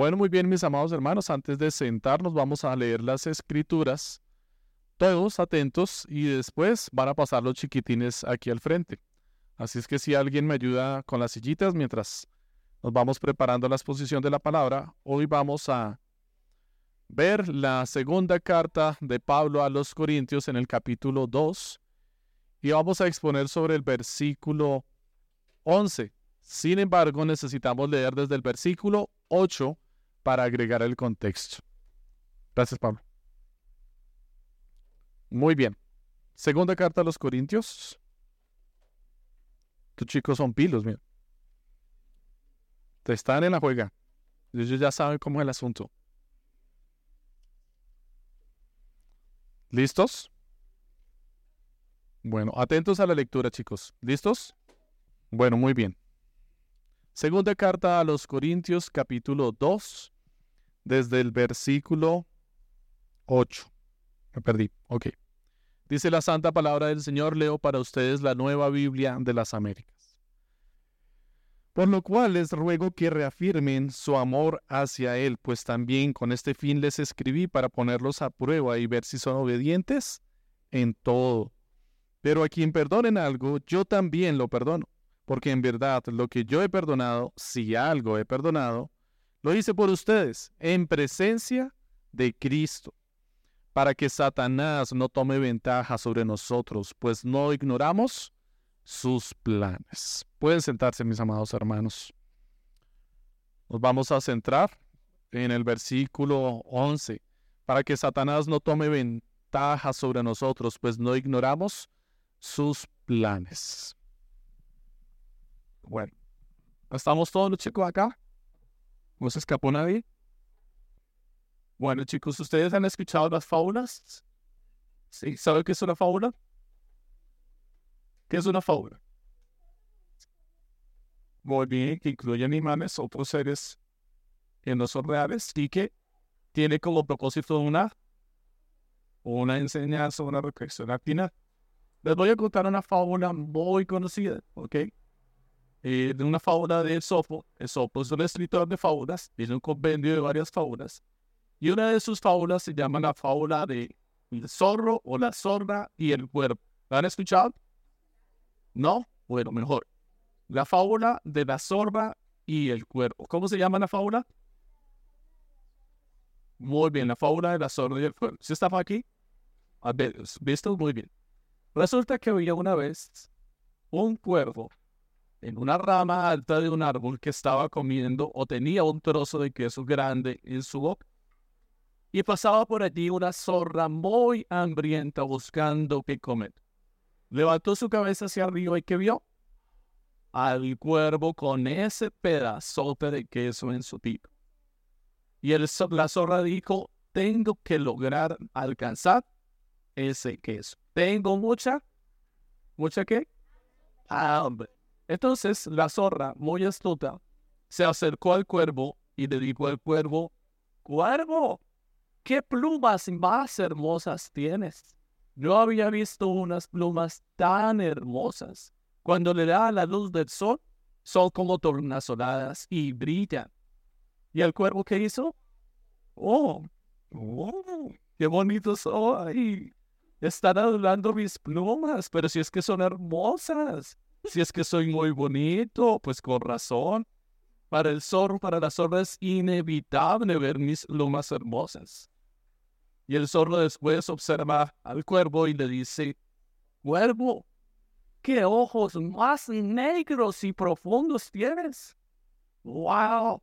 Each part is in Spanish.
Bueno, muy bien, mis amados hermanos, antes de sentarnos vamos a leer las escrituras, todos atentos, y después van a pasar los chiquitines aquí al frente. Así es que si alguien me ayuda con las sillitas mientras nos vamos preparando la exposición de la palabra, hoy vamos a ver la segunda carta de Pablo a los Corintios en el capítulo 2 y vamos a exponer sobre el versículo 11. Sin embargo, necesitamos leer desde el versículo 8 para agregar el contexto. Gracias, Pablo. Muy bien. Segunda carta a los Corintios. Tus chicos son pilos, mira. Te están en la juega. Ellos ya saben cómo es el asunto. ¿Listos? Bueno, atentos a la lectura, chicos. ¿Listos? Bueno, muy bien. Segunda carta a los Corintios, capítulo 2, desde el versículo 8. Me perdí. Ok. Dice la santa palabra del Señor, leo para ustedes la nueva Biblia de las Américas. Por lo cual les ruego que reafirmen su amor hacia Él, pues también con este fin les escribí para ponerlos a prueba y ver si son obedientes en todo. Pero a quien perdonen algo, yo también lo perdono porque en verdad lo que yo he perdonado, si algo he perdonado, lo hice por ustedes, en presencia de Cristo, para que Satanás no tome ventaja sobre nosotros, pues no ignoramos sus planes. Pueden sentarse, mis amados hermanos. Nos vamos a centrar en el versículo 11, para que Satanás no tome ventaja sobre nosotros, pues no ignoramos sus planes. Bueno, ¿estamos todos los chicos acá? ¿No se escapó nadie? Bueno, chicos, ¿ustedes han escuchado las fábulas? ¿Sí? ¿Saben qué es una fábula? ¿Qué es una fábula? Muy bien, que incluye animales, otros seres que no son reales y que tiene como propósito una, una enseñanza, una reflexión al final. Les voy a contar una fábula muy conocida, ¿ok? Eh, de una fábula de Esopo. Esopo es un escritor de fábulas, tiene un compendio de varias fábulas. Y una de sus fábulas se llama la fábula de el zorro o la zorra y el cuerpo. ¿La han escuchado? ¿No? Bueno, mejor. La fábula de la zorra y el cuerpo. ¿Cómo se llama la fábula? Muy bien, la fábula de la zorra y el cuerpo. ¿Sí estaba aquí? A ver, ¿visto? Muy bien. Resulta que había una vez un cuervo en una rama alta de un árbol que estaba comiendo o tenía un trozo de queso grande en su boca. Y pasaba por allí una zorra muy hambrienta buscando qué comer. Levantó su cabeza hacia arriba y ¿qué vio? Al cuervo con ese pedazote de queso en su pico. Y la zorra dijo, tengo que lograr alcanzar ese queso. Tengo mucha, mucha qué? Hambre. Entonces la zorra, muy astuta, se acercó al cuervo y le dijo al cuervo, Cuervo, ¿qué plumas más hermosas tienes? Yo había visto unas plumas tan hermosas. Cuando le da la luz del sol, son como tornasoladas y brillan. ¿Y el cuervo qué hizo? Oh, oh qué bonitos son. Están adorando mis plumas, pero si es que son hermosas. Si es que soy muy bonito, pues con razón. Para el zorro, para la zorra es inevitable ver mis lumas hermosas. Y el zorro después observa al cuervo y le dice, Cuervo, ¿qué ojos más negros y profundos tienes? ¡Wow!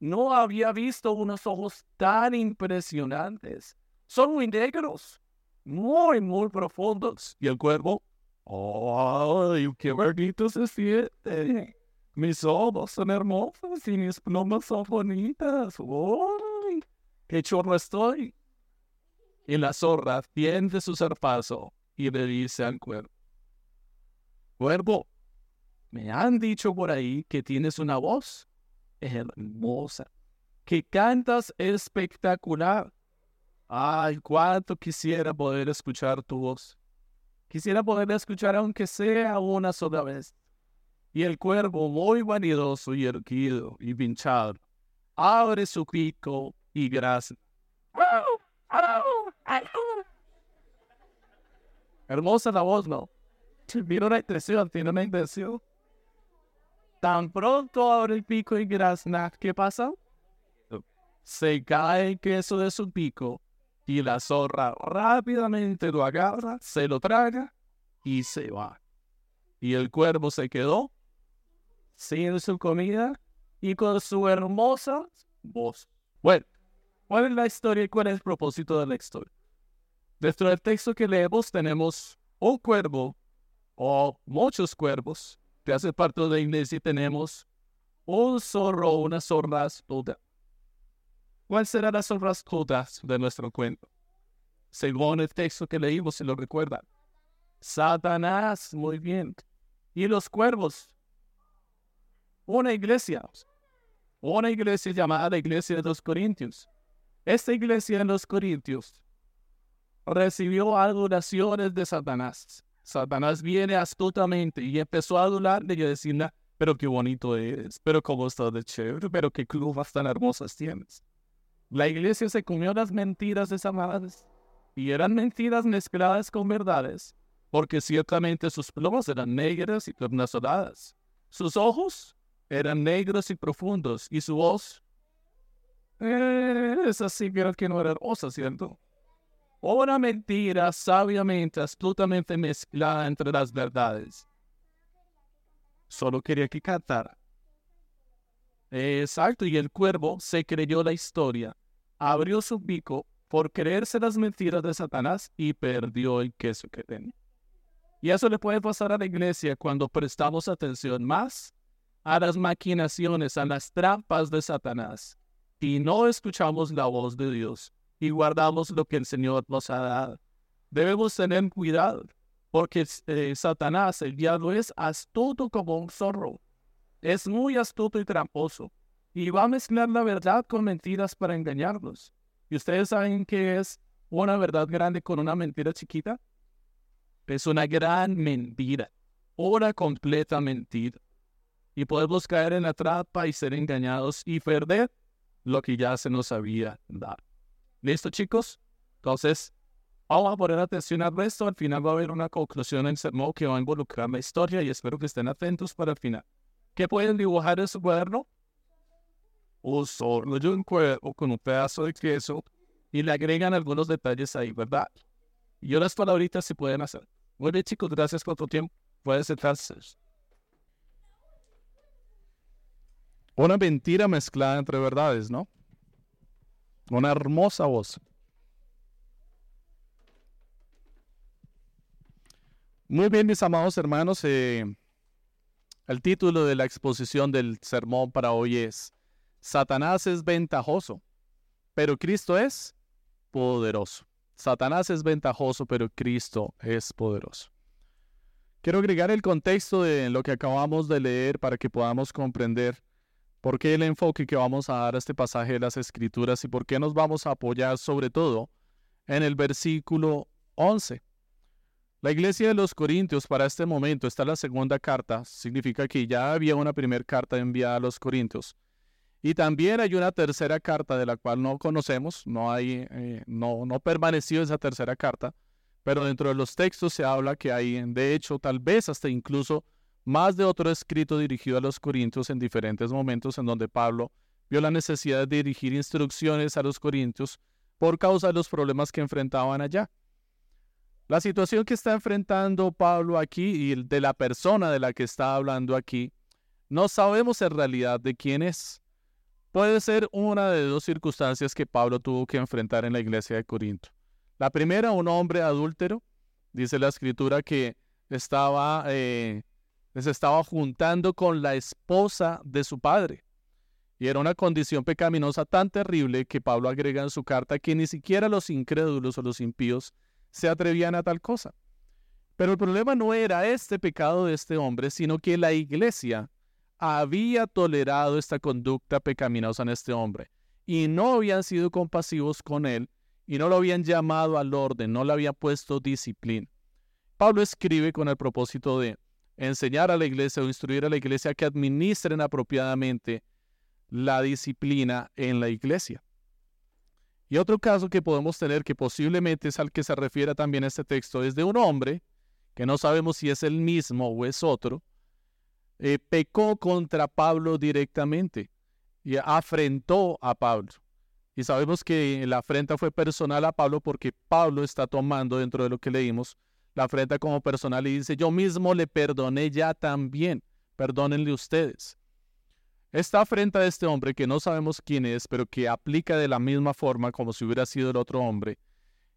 No había visto unos ojos tan impresionantes. Son muy negros, muy, muy profundos. Y el cuervo ¡Ay, qué bonito se siente! Mis ojos son hermosos y mis plumas son bonitas. ¡Ay, qué chorro estoy! Y la zorra tiende su zarpazo y le dice al cuervo, Cuervo, me han dicho por ahí que tienes una voz hermosa, que cantas espectacular. Ay, cuánto quisiera poder escuchar tu voz. Quisiera poder escuchar aunque sea una sola vez. Y el cuervo, muy vanidoso y erguido y pinchado, abre su pico y grazna. Hermosa la voz, ¿no? Tiene una intención, tiene una intención. Tan pronto abre el pico y grazna, ¿qué pasa? Se cae el queso de su pico y la zorra rápidamente lo agarra, se lo traga y se va. Y el cuervo se quedó sin su comida y con su hermosa voz. Bueno, ¿cuál es la historia y cuál es el propósito de la historia? Dentro del texto que leemos tenemos un cuervo o muchos cuervos que hace parte de la iglesia y tenemos un zorro o una zorra astuta. ¿Cuál será la zorra astuta de nuestro cuento? Según el texto que leímos, se lo recuerdan. Satanás, muy bien. Y los cuervos. Una iglesia. Una iglesia llamada la iglesia de los Corintios. Esta iglesia de los Corintios recibió adoraciones de Satanás. Satanás viene astutamente y empezó a adorarle y a decirle, pero qué bonito eres, pero cómo estás de chévere, pero qué clubas tan hermosas tienes. La iglesia se comió las mentiras de Satanás y eran mentiras mezcladas con verdades, porque ciertamente sus plumas eran negras y tornasoladas. Sus ojos eran negros y profundos y su voz eh, es así que no era hermosa, ¿cierto? una mentira sabiamente, astutamente mezclada entre las verdades. Solo quería que cantara. Exacto, y el cuervo se creyó la historia, abrió su pico por creerse las mentiras de Satanás y perdió el queso que tenía. Y eso le puede pasar a la iglesia cuando prestamos atención más a las maquinaciones, a las trampas de Satanás y no escuchamos la voz de Dios y guardamos lo que el Señor nos ha dado. Debemos tener cuidado, porque eh, Satanás, el diablo, es astuto como un zorro. Es muy astuto y tramposo. Y va a mezclar la verdad con mentiras para engañarnos. ¿Y ustedes saben qué es una verdad grande con una mentira chiquita? Es una gran mentira. Una completa mentira. Y podemos caer en la trampa y ser engañados y perder lo que ya se nos había dado. ¿Listo, chicos? Entonces, vamos a poner atención al resto. Al final va a haber una conclusión en sermón que va a involucrar la historia y espero que estén atentos para el final. ¿Qué pueden dibujar en su cuaderno? Un zorro de un cuervo con un pedazo de queso y le agregan algunos detalles ahí, ¿verdad? Y las palabritas se pueden hacer. Muy bien, chicos, gracias por tu tiempo. Pueden sentarse. Una mentira mezclada entre verdades, ¿no? Una hermosa voz. Muy bien, mis amados hermanos. Eh, el título de la exposición del sermón para hoy es Satanás es ventajoso, pero Cristo es poderoso. Satanás es ventajoso, pero Cristo es poderoso. Quiero agregar el contexto de lo que acabamos de leer para que podamos comprender ¿Por qué el enfoque que vamos a dar a este pasaje de las Escrituras y por qué nos vamos a apoyar sobre todo en el versículo 11? La iglesia de los Corintios para este momento está la segunda carta, significa que ya había una primera carta enviada a los Corintios. Y también hay una tercera carta de la cual no conocemos, no, hay, eh, no, no permaneció esa tercera carta, pero dentro de los textos se habla que hay, de hecho, tal vez hasta incluso más de otro escrito dirigido a los corintios en diferentes momentos en donde Pablo vio la necesidad de dirigir instrucciones a los corintios por causa de los problemas que enfrentaban allá. La situación que está enfrentando Pablo aquí y de la persona de la que está hablando aquí, no sabemos en realidad de quién es. Puede ser una de dos circunstancias que Pablo tuvo que enfrentar en la iglesia de Corinto. La primera, un hombre adúltero, dice la escritura que estaba eh, estaba juntando con la esposa de su padre. Y era una condición pecaminosa tan terrible que Pablo agrega en su carta que ni siquiera los incrédulos o los impíos se atrevían a tal cosa. Pero el problema no era este pecado de este hombre, sino que la iglesia había tolerado esta conducta pecaminosa en este hombre y no habían sido compasivos con él y no lo habían llamado al orden, no le habían puesto disciplina. Pablo escribe con el propósito de enseñar a la iglesia o instruir a la iglesia que administren apropiadamente la disciplina en la iglesia. Y otro caso que podemos tener, que posiblemente es al que se refiere también este texto, es de un hombre, que no sabemos si es el mismo o es otro, eh, pecó contra Pablo directamente y afrentó a Pablo. Y sabemos que la afrenta fue personal a Pablo porque Pablo está tomando dentro de lo que leímos la afrenta como personal y dice, yo mismo le perdoné ya también, perdónenle ustedes. Esta afrenta de este hombre, que no sabemos quién es, pero que aplica de la misma forma como si hubiera sido el otro hombre,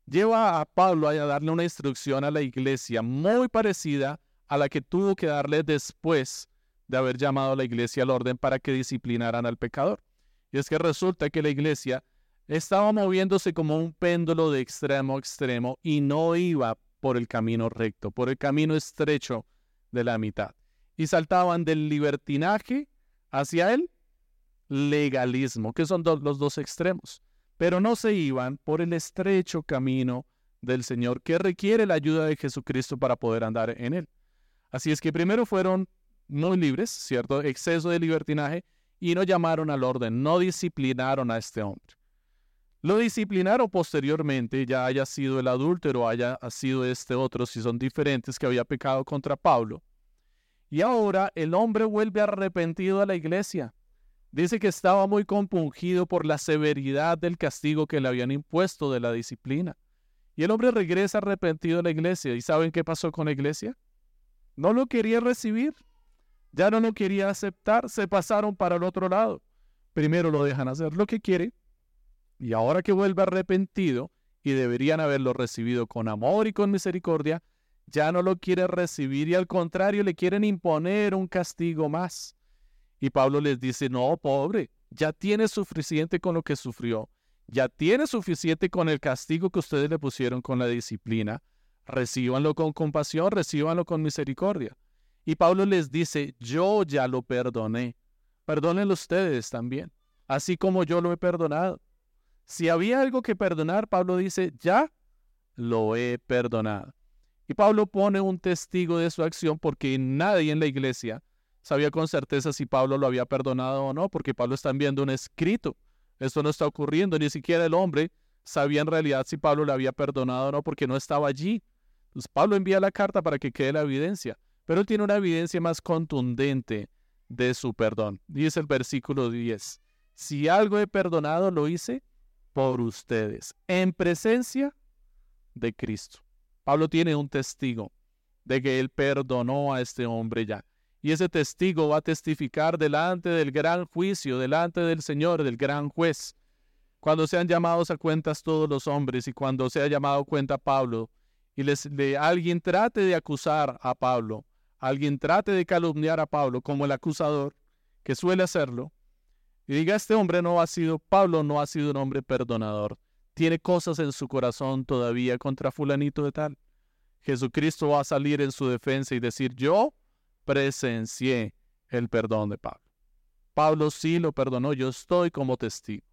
lleva a Pablo a darle una instrucción a la iglesia muy parecida a la que tuvo que darle después de haber llamado a la iglesia al orden para que disciplinaran al pecador. Y es que resulta que la iglesia estaba moviéndose como un péndulo de extremo a extremo y no iba por el camino recto, por el camino estrecho de la mitad. Y saltaban del libertinaje hacia el legalismo, que son los dos extremos, pero no se iban por el estrecho camino del Señor que requiere la ayuda de Jesucristo para poder andar en él. Así es que primero fueron no libres, ¿cierto? Exceso de libertinaje y no llamaron al orden, no disciplinaron a este hombre. Lo disciplinaron posteriormente, ya haya sido el adúltero, haya sido este otro, si son diferentes, que había pecado contra Pablo. Y ahora el hombre vuelve arrepentido a la iglesia. Dice que estaba muy compungido por la severidad del castigo que le habían impuesto de la disciplina. Y el hombre regresa arrepentido a la iglesia. ¿Y saben qué pasó con la iglesia? No lo quería recibir. Ya no lo quería aceptar. Se pasaron para el otro lado. Primero lo dejan hacer lo que quiere. Y ahora que vuelve arrepentido y deberían haberlo recibido con amor y con misericordia, ya no lo quiere recibir y al contrario le quieren imponer un castigo más. Y Pablo les dice, no, pobre, ya tiene suficiente con lo que sufrió, ya tiene suficiente con el castigo que ustedes le pusieron con la disciplina, recíbanlo con compasión, recíbanlo con misericordia. Y Pablo les dice, yo ya lo perdoné, perdónenlo ustedes también, así como yo lo he perdonado. Si había algo que perdonar, Pablo dice, ya lo he perdonado. Y Pablo pone un testigo de su acción porque nadie en la iglesia sabía con certeza si Pablo lo había perdonado o no, porque Pablo está enviando un escrito. Esto no está ocurriendo, ni siquiera el hombre sabía en realidad si Pablo le había perdonado o no, porque no estaba allí. Entonces Pablo envía la carta para que quede la evidencia, pero él tiene una evidencia más contundente de su perdón. Dice el versículo 10, si algo he perdonado, lo hice por ustedes, en presencia de Cristo. Pablo tiene un testigo de que él perdonó a este hombre ya. Y ese testigo va a testificar delante del gran juicio, delante del Señor, del gran juez. Cuando sean llamados a cuentas todos los hombres y cuando sea llamado cuenta Pablo y les, alguien trate de acusar a Pablo, alguien trate de calumniar a Pablo como el acusador, que suele hacerlo, y diga, este hombre no ha sido, Pablo no ha sido un hombre perdonador, tiene cosas en su corazón todavía contra fulanito de tal. Jesucristo va a salir en su defensa y decir, yo presencié el perdón de Pablo. Pablo sí lo perdonó, yo estoy como testigo.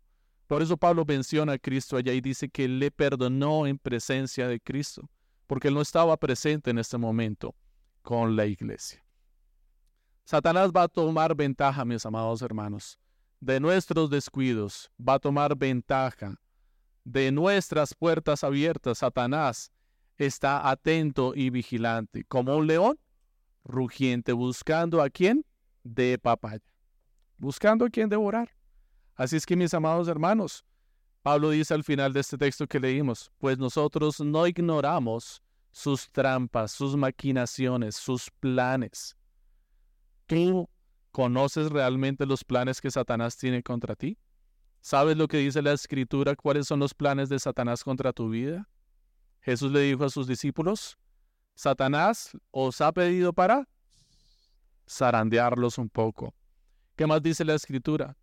Por eso Pablo menciona a Cristo allá y dice que le perdonó en presencia de Cristo, porque él no estaba presente en este momento con la iglesia. Satanás va a tomar ventaja, mis amados hermanos, de nuestros descuidos, va a tomar ventaja de nuestras puertas abiertas, Satanás está atento y vigilante, como un león rugiente, buscando a quien de papaya, buscando a quien devorar. Así es que, mis amados hermanos, Pablo dice al final de este texto que leímos, pues nosotros no ignoramos sus trampas, sus maquinaciones, sus planes. ¿Tú conoces realmente los planes que Satanás tiene contra ti? ¿Sabes lo que dice la escritura? ¿Cuáles son los planes de Satanás contra tu vida? Jesús le dijo a sus discípulos, Satanás os ha pedido para zarandearlos un poco. ¿Qué más dice la escritura?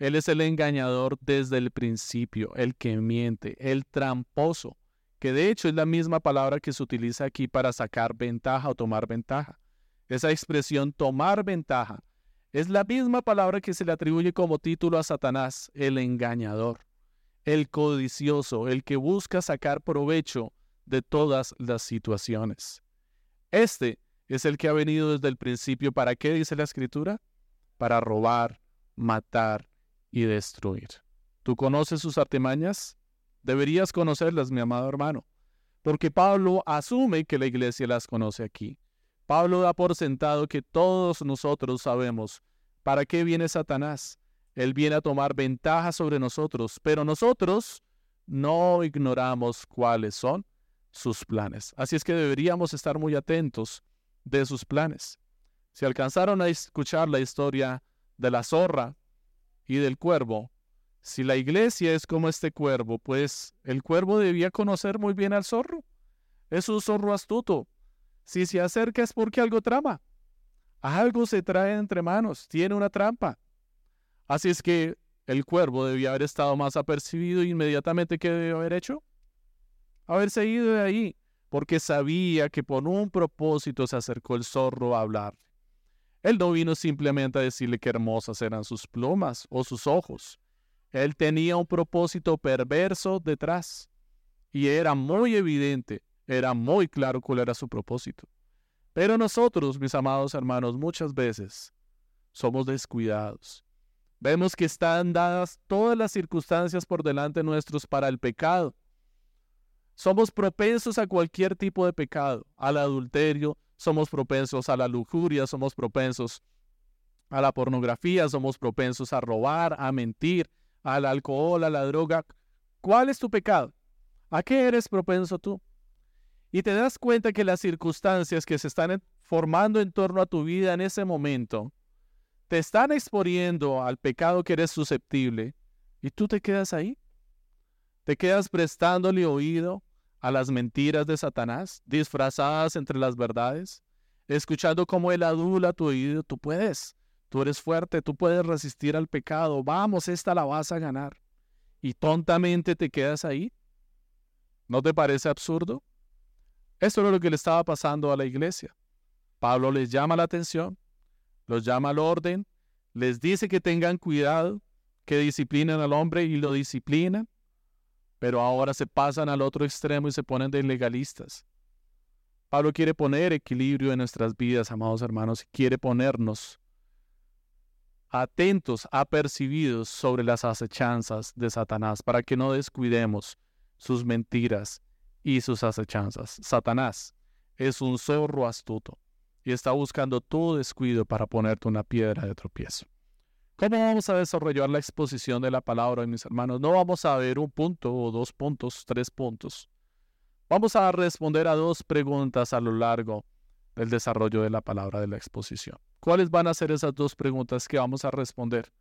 Él es el engañador desde el principio, el que miente, el tramposo, que de hecho es la misma palabra que se utiliza aquí para sacar ventaja o tomar ventaja. Esa expresión tomar ventaja es la misma palabra que se le atribuye como título a Satanás, el engañador, el codicioso, el que busca sacar provecho de todas las situaciones. Este es el que ha venido desde el principio. ¿Para qué dice la escritura? Para robar, matar y destruir. ¿Tú conoces sus artimañas? Deberías conocerlas, mi amado hermano, porque Pablo asume que la iglesia las conoce aquí. Pablo da por sentado que todos nosotros sabemos para qué viene Satanás. Él viene a tomar ventaja sobre nosotros, pero nosotros no ignoramos cuáles son sus planes. Así es que deberíamos estar muy atentos de sus planes. Si alcanzaron a escuchar la historia de la zorra y del cuervo, si la iglesia es como este cuervo, pues el cuervo debía conocer muy bien al zorro. Es un zorro astuto. Si se acerca es porque algo trama. Algo se trae entre manos, tiene una trampa. Así es que el cuervo debía haber estado más apercibido inmediatamente que debió haber hecho. Haberse ido de ahí, porque sabía que por un propósito se acercó el zorro a hablar. Él no vino simplemente a decirle que hermosas eran sus plumas o sus ojos. Él tenía un propósito perverso detrás. Y era muy evidente, era muy claro cuál era su propósito. Pero nosotros, mis amados hermanos, muchas veces somos descuidados. Vemos que están dadas todas las circunstancias por delante nuestros para el pecado. Somos propensos a cualquier tipo de pecado, al adulterio, somos propensos a la lujuria, somos propensos a la pornografía, somos propensos a robar, a mentir, al alcohol, a la droga. ¿Cuál es tu pecado? ¿A qué eres propenso tú? Y te das cuenta que las circunstancias que se están formando en torno a tu vida en ese momento te están exponiendo al pecado que eres susceptible y tú te quedas ahí. Te quedas prestándole oído a las mentiras de Satanás, disfrazadas entre las verdades, escuchando cómo él adula tu oído, tú puedes, tú eres fuerte, tú puedes resistir al pecado, vamos, esta la vas a ganar. Y tontamente te quedas ahí. ¿No te parece absurdo? Esto es lo que le estaba pasando a la iglesia. Pablo les llama la atención, los llama al orden, les dice que tengan cuidado, que disciplinen al hombre y lo disciplinan, pero ahora se pasan al otro extremo y se ponen de legalistas. Pablo quiere poner equilibrio en nuestras vidas, amados hermanos, y quiere ponernos atentos, apercibidos sobre las acechanzas de Satanás, para que no descuidemos sus mentiras y sus acechanzas. Satanás es un zorro astuto y está buscando tu descuido para ponerte una piedra de tropiezo. ¿Cómo vamos a desarrollar la exposición de la palabra, mis hermanos? No vamos a ver un punto o dos puntos, tres puntos. Vamos a responder a dos preguntas a lo largo del desarrollo de la palabra de la exposición. ¿Cuáles van a ser esas dos preguntas que vamos a responder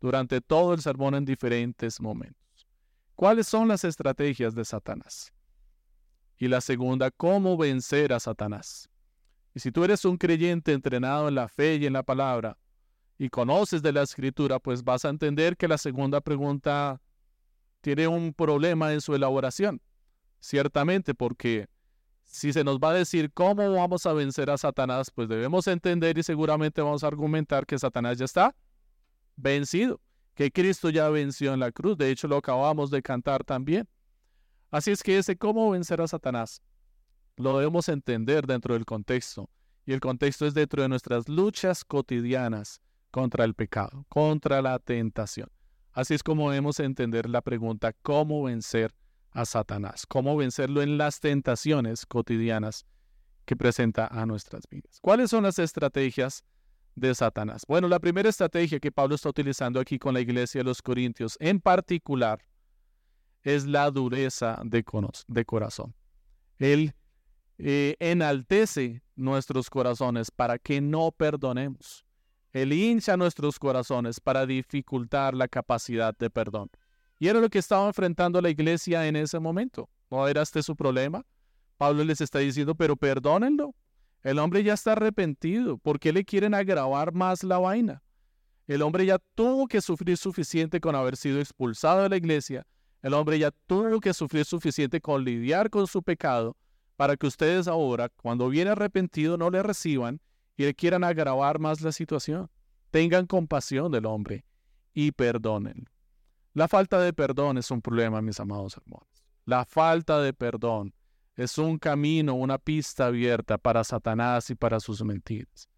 durante todo el sermón en diferentes momentos? ¿Cuáles son las estrategias de Satanás? Y la segunda, ¿cómo vencer a Satanás? Y si tú eres un creyente entrenado en la fe y en la palabra, y conoces de la escritura, pues vas a entender que la segunda pregunta tiene un problema en su elaboración. Ciertamente, porque si se nos va a decir cómo vamos a vencer a Satanás, pues debemos entender y seguramente vamos a argumentar que Satanás ya está vencido, que Cristo ya venció en la cruz. De hecho, lo acabamos de cantar también. Así es que ese cómo vencer a Satanás lo debemos entender dentro del contexto. Y el contexto es dentro de nuestras luchas cotidianas contra el pecado, contra la tentación. Así es como debemos entender la pregunta, ¿cómo vencer a Satanás? ¿Cómo vencerlo en las tentaciones cotidianas que presenta a nuestras vidas? ¿Cuáles son las estrategias de Satanás? Bueno, la primera estrategia que Pablo está utilizando aquí con la iglesia de los Corintios en particular es la dureza de, corazón. Él eh, enaltece nuestros corazones para que no perdonemos. Él hincha nuestros corazones para dificultar la capacidad de perdón. Y era lo que estaba enfrentando la iglesia en ese momento. ¿No era este su problema? Pablo les está diciendo, pero perdónenlo. El hombre ya está arrepentido. ¿Por qué le quieren agravar más la vaina? El hombre ya tuvo que sufrir suficiente con haber sido expulsado de la iglesia. El hombre ya tuvo que sufrir suficiente con lidiar con su pecado para que ustedes ahora, cuando viene arrepentido, no le reciban y le quieran agravar más la situación. Tengan compasión del hombre y perdonen. La falta de perdón es un problema, mis amados hermanos. La falta de perdón es un camino, una pista abierta para Satanás y para sus mentiras.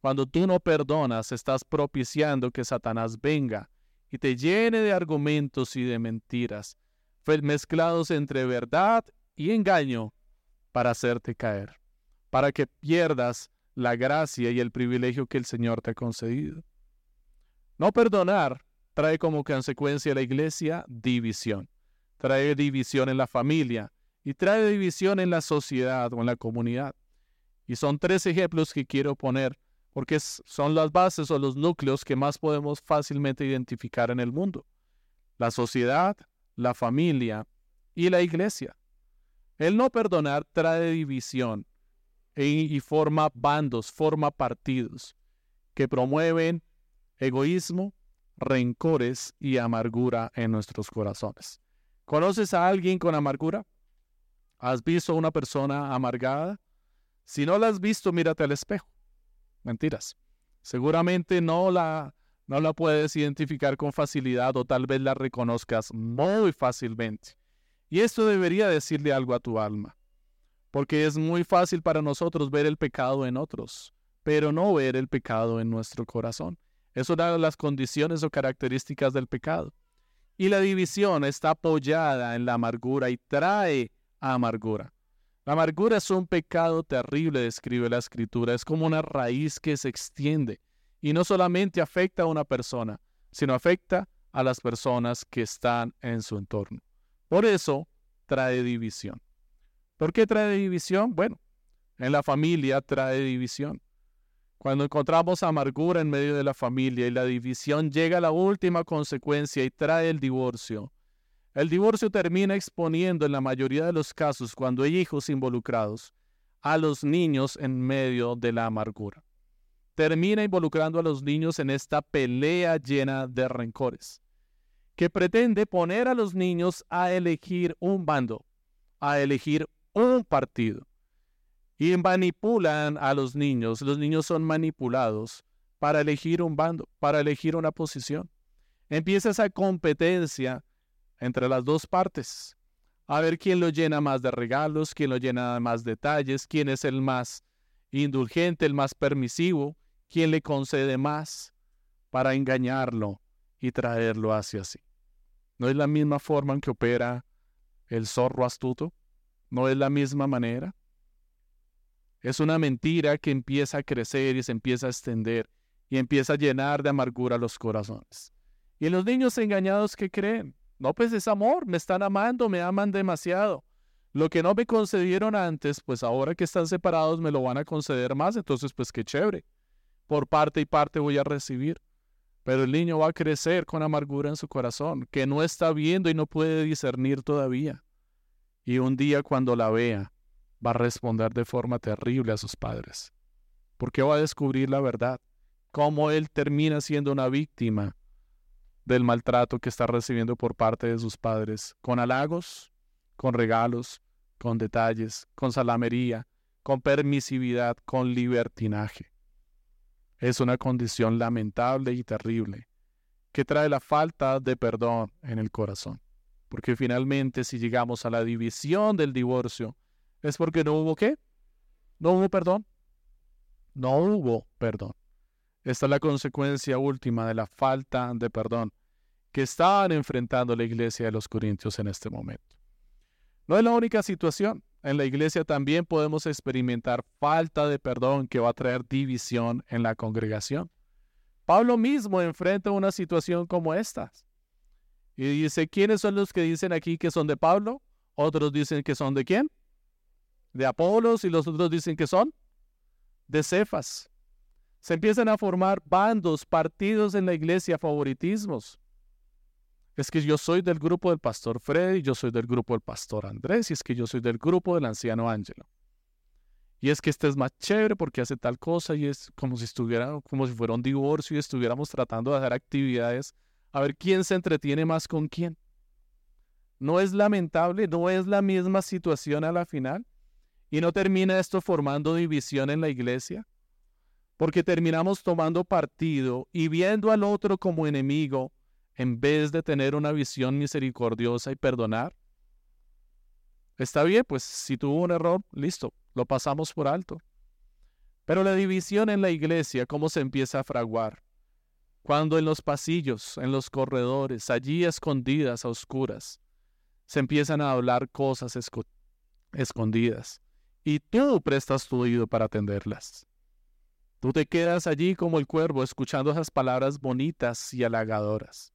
Cuando tú no perdonas, estás propiciando que Satanás venga y te llene de argumentos y de mentiras, mezclados entre verdad y engaño para hacerte caer, para que pierdas la gracia y el privilegio que el Señor te ha concedido. No perdonar trae como consecuencia a la iglesia división, trae división en la familia y trae división en la sociedad o en la comunidad. Y son tres ejemplos que quiero poner porque son las bases o los núcleos que más podemos fácilmente identificar en el mundo. La sociedad, la familia y la iglesia. El no perdonar trae división e, y forma bandos, forma partidos que promueven egoísmo, rencores y amargura en nuestros corazones. ¿Conoces a alguien con amargura? ¿Has visto a una persona amargada? Si no la has visto, mírate al espejo. Mentiras. Seguramente no la, no la puedes identificar con facilidad o tal vez la reconozcas muy fácilmente. Y esto debería decirle algo a tu alma, porque es muy fácil para nosotros ver el pecado en otros, pero no ver el pecado en nuestro corazón. Es una de las condiciones o características del pecado. Y la división está apoyada en la amargura y trae amargura. La amargura es un pecado terrible, describe la escritura. Es como una raíz que se extiende y no solamente afecta a una persona, sino afecta a las personas que están en su entorno. Por eso trae división. ¿Por qué trae división? Bueno, en la familia trae división. Cuando encontramos amargura en medio de la familia y la división llega a la última consecuencia y trae el divorcio, el divorcio termina exponiendo en la mayoría de los casos, cuando hay hijos involucrados, a los niños en medio de la amargura. Termina involucrando a los niños en esta pelea llena de rencores, que pretende poner a los niños a elegir un bando, a elegir un partido. Y manipulan a los niños, los niños son manipulados para elegir un bando, para elegir una posición. Empieza esa competencia entre las dos partes. A ver quién lo llena más de regalos, quién lo llena de más detalles, quién es el más indulgente, el más permisivo, quién le concede más para engañarlo y traerlo hacia sí. ¿No es la misma forma en que opera el zorro astuto? ¿No es la misma manera? Es una mentira que empieza a crecer y se empieza a extender y empieza a llenar de amargura los corazones. Y los niños engañados que creen, no, pues es amor, me están amando, me aman demasiado. Lo que no me concedieron antes, pues ahora que están separados me lo van a conceder más, entonces pues qué chévere. Por parte y parte voy a recibir. Pero el niño va a crecer con amargura en su corazón, que no está viendo y no puede discernir todavía. Y un día cuando la vea, va a responder de forma terrible a sus padres. Porque va a descubrir la verdad, cómo él termina siendo una víctima del maltrato que está recibiendo por parte de sus padres, con halagos, con regalos, con detalles, con salamería, con permisividad, con libertinaje. Es una condición lamentable y terrible que trae la falta de perdón en el corazón. Porque finalmente si llegamos a la división del divorcio, es porque no hubo qué? No hubo perdón. No hubo perdón. Esta es la consecuencia última de la falta de perdón que estaban enfrentando la iglesia de los Corintios en este momento. No es la única situación. En la iglesia también podemos experimentar falta de perdón que va a traer división en la congregación. Pablo mismo enfrenta una situación como esta. Y dice, ¿quiénes son los que dicen aquí que son de Pablo? Otros dicen que son de quién? De Apolos y los otros dicen que son de Cefas. Se empiezan a formar bandos, partidos en la iglesia, favoritismos. Es que yo soy del grupo del pastor Freddy, yo soy del grupo del pastor Andrés, y es que yo soy del grupo del anciano Ángelo. Y es que este es más chévere porque hace tal cosa y es como si estuviera, como si fuera un divorcio y estuviéramos tratando de hacer actividades a ver quién se entretiene más con quién. No es lamentable, no es la misma situación a la final. Y no termina esto formando división en la iglesia porque terminamos tomando partido y viendo al otro como enemigo en vez de tener una visión misericordiosa y perdonar. Está bien, pues si tuvo un error, listo, lo pasamos por alto. Pero la división en la iglesia, ¿cómo se empieza a fraguar? Cuando en los pasillos, en los corredores, allí escondidas, a oscuras, se empiezan a hablar cosas escondidas y tú prestas tu oído para atenderlas. Tú te quedas allí como el cuervo escuchando esas palabras bonitas y halagadoras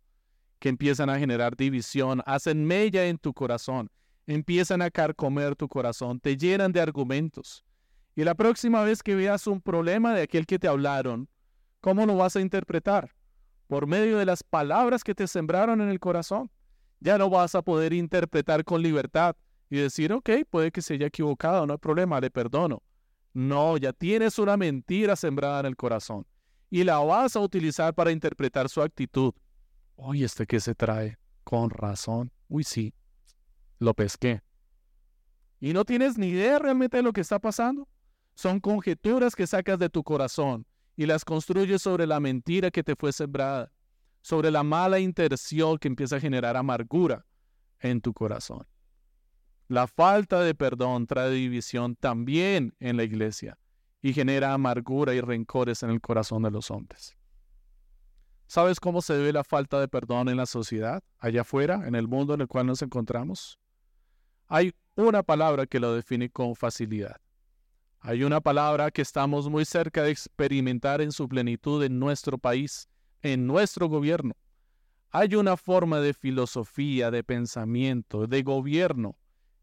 que empiezan a generar división, hacen mella en tu corazón, empiezan a carcomer tu corazón, te llenan de argumentos. Y la próxima vez que veas un problema de aquel que te hablaron, ¿cómo lo vas a interpretar? Por medio de las palabras que te sembraron en el corazón. Ya no vas a poder interpretar con libertad y decir, ok, puede que se haya equivocado, no hay problema, le perdono. No, ya tienes una mentira sembrada en el corazón y la vas a utilizar para interpretar su actitud. Oye, ¿este qué se trae? Con razón. Uy, sí, lo pesqué. Y no tienes ni idea realmente de lo que está pasando. Son conjeturas que sacas de tu corazón y las construyes sobre la mentira que te fue sembrada, sobre la mala intención que empieza a generar amargura en tu corazón. La falta de perdón trae división también en la iglesia y genera amargura y rencores en el corazón de los hombres. ¿Sabes cómo se debe la falta de perdón en la sociedad, allá afuera, en el mundo en el cual nos encontramos? Hay una palabra que lo define con facilidad. Hay una palabra que estamos muy cerca de experimentar en su plenitud en nuestro país, en nuestro gobierno. Hay una forma de filosofía, de pensamiento, de gobierno,